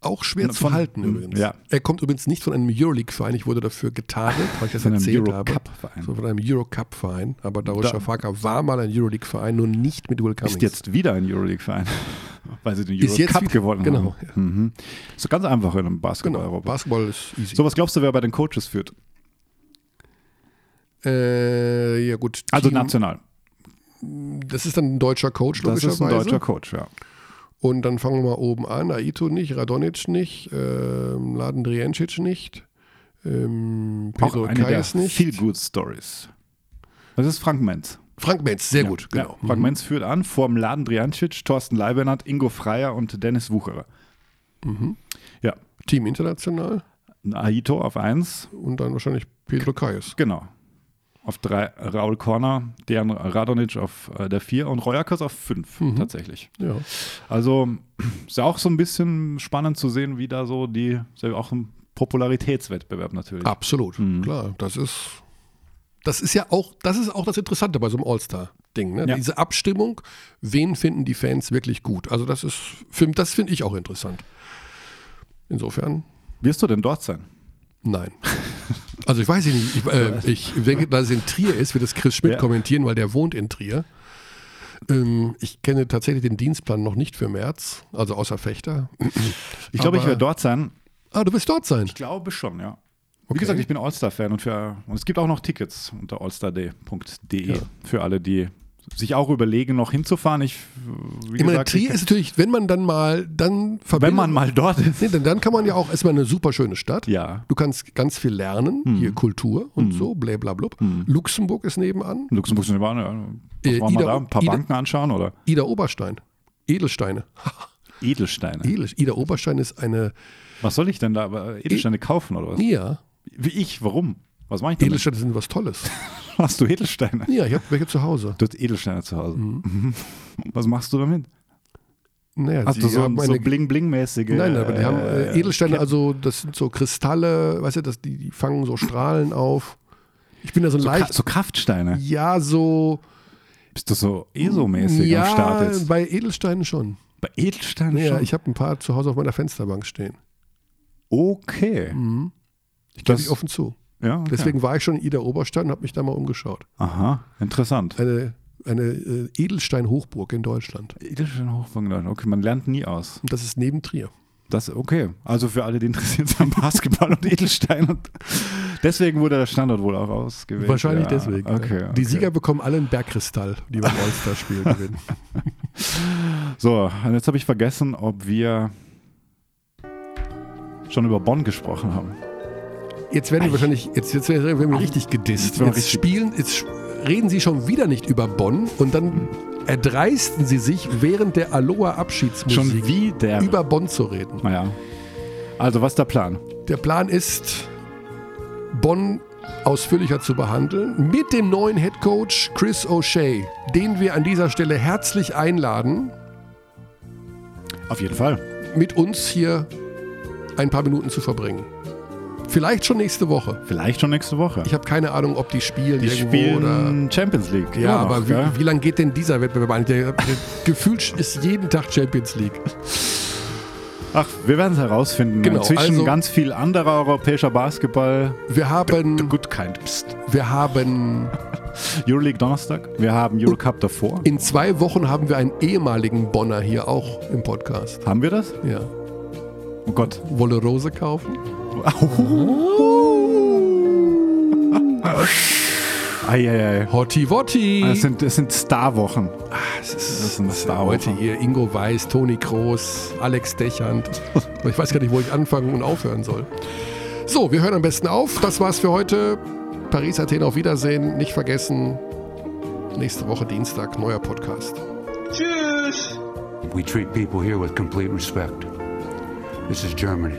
Auch schwer zu Von- halten übrigens. ja. Er kommt übrigens nicht von einem Euroleague-Verein. Ich wurde dafür getadelt, weil ich das Von erzählt habe. Euro-Cup-Verein. So von einem Eurocup-Verein. Aber Darush Da- Shafaka war mal ein Euroleague-Verein, nur nicht mit Will Cummings. Ist jetzt wieder ein Euroleague-Verein, weil sie den Euro-Cup gewonnen genau, haben. Mhm. So ganz einfach in einem Basketball. Genau. Basketball ist easy. So, was glaubst du, wer bei den Coaches führt? Äh, ja gut. Also Team- national. Das ist dann ein deutscher Coach, Das ist logischerweise. ein deutscher Coach, ja. Und dann fangen wir mal oben an. Aito nicht, Radonic nicht, ähm, Laden Drijancic nicht, ähm, Auch Pedro eine der Kayes nicht. Feel Good Stories. Das ist Frank Menz. Frank Menz, sehr Ja, gut, genau. Ja, Frank Menz führt an, vor dem Laden Drijancic, Thorsten Leibenhardt, Ingo Freier und Dennis Wucherer. Mhm. Ja, Team International Aito auf 1, und dann wahrscheinlich Pedro Kayes. genau. Auf 3 Raul Korner, Dejan Radonic auf äh, der 4 und Royakas auf 5 Mhm. tatsächlich. Ja. Also ist ja auch so ein bisschen spannend zu sehen, wie da so die, ist ja auch ein Popularitätswettbewerb natürlich. Absolut, Mhm. klar. Das ist, das ist ja auch, das ist auch das Interessante bei so einem All-Star-Ding. Ne? Ja. Diese Abstimmung, wen finden die Fans wirklich gut? Also das ist, für- das finde ich auch interessant. Insofern, Wirst du denn dort sein? nein. Also ich weiß nicht, ich, äh, ich denke, dass es in Trier ist, wird das Chris Schmidt Ja. kommentieren, weil der wohnt in Trier. Ähm, ich kenne tatsächlich den Dienstplan noch nicht für März, also außer Fechter. Ich glaube, ich werde dort sein. Ah, du wirst dort sein. Ich glaube schon, ja. Wie Okay. gesagt, ich bin All-Star-Fan und, für- und es gibt auch noch Tickets unter allstarday.de Ja. für alle, die sich auch überlegen, noch hinzufahren. Ich, wie Ich meine, Trier ist natürlich, wenn man dann mal, dann wenn man mal dort ist. Nee, denn dann kann man ja auch erstmal eine super schöne Stadt. Ja. Du kannst ganz viel lernen, Hm. hier Kultur und so, blablabla. Luxemburg ist nebenan. Luxemburg sind wir, ja, was Äh, waren wir Ida- da? Ein paar Ida- Banken anschauen oder? Ida Oberstein. Edelsteine. Edelsteine. Edel, Ida Oberstein ist eine Was soll ich denn da? Aber Edelsteine kaufen oder was? Ja, Wie ich? Warum? Was mache ich denn? Edelsteine sind was Tolles. Hast du Edelsteine? Ja, ich habe welche zu Hause. Du hast Edelsteine zu Hause. Mhm. Was machst du damit? Naja, Hast du so, haben so Bling-Bling-mäßige? Nein, aber die haben äh, äh, Edelsteine, also das sind so Kristalle, weißt du, das, die, die fangen so Strahlen auf. Ich bin da so so, leicht, Ka so Kraftsteine. ja, so, Bist du so ESO-mäßig ja, am Start jetzt? bei Edelsteinen schon. Bei Edelsteinen Ja, schon? ich habe ein paar zu Hause auf meiner Fensterbank stehen. okay. Mhm. Ich gebe Das- ich offen zu. Ja, okay. Deswegen war ich schon in Ida Oberstein und habe mich da mal umgeschaut. Aha, interessant. Eine, eine äh, Edelstein-Hochburg in Deutschland. Edelstein Hochbangladen. Okay, man lernt nie aus. Und das ist neben Trier. Das okay. Also für alle, die interessiert sind am Basketball und Edelstein. Und deswegen wurde der Standort wohl auch ausgewählt. Wahrscheinlich ja. deswegen. Okay, okay. Die Sieger bekommen alle einen Bergkristall, die beim All-Star-Spiel gewinnen. So, und jetzt habe ich vergessen, ob wir schon über Bonn gesprochen haben. Jetzt werden wir wahrscheinlich, jetzt, jetzt werden wir richtig gedisst. Jetzt richtig- spielen, jetzt reden sie schon wieder nicht über Bonn und dann erdreisten sie sich während der Aloha Schon Abschiedsmusik wieder. über Bonn zu reden. naja. Also, was ist der Plan? Der Plan ist, Bonn ausführlicher zu behandeln mit dem neuen Head Coach Chris O'Shea, den wir an dieser Stelle herzlich einladen. Auf jeden Fall. mit uns hier ein paar Minuten zu verbringen. Vielleicht schon nächste Woche. Vielleicht schon nächste Woche. Ich habe keine Ahnung, ob die spielen Die irgendwo spielen Champions League. oder. Ja, noch, aber gell? wie, wie lange geht denn dieser Wettbewerb der gefühlt ist jeden Tag Champions League. Ach, wir werden es herausfinden. Genau, Zwischen also- ganz viel anderer europäischer Basketball. Wir haben, Good kind. Psst. wir haben Euroleague Donnerstag. Wir haben Eurocup davor. in zwei Wochen haben wir einen ehemaligen Bonner hier auch im Podcast. Haben wir das? Ja. Oh Gott. Wolle Rose kaufen? Eieiei. Hotti Wotti. Es sind, es sind Starwochen. Das Das ist ein ist Star heute hier Ingo Weiß, Toni Kroos, Alex Dechand. ich weiß gar nicht, wo ich anfangen und aufhören soll. So, wir hören am besten auf. Das war's für heute. Paris, Athen, auf Wiedersehen. Nicht vergessen, nächste Woche Dienstag, neuer Podcast. We treat people here with complete respect. This is Germany.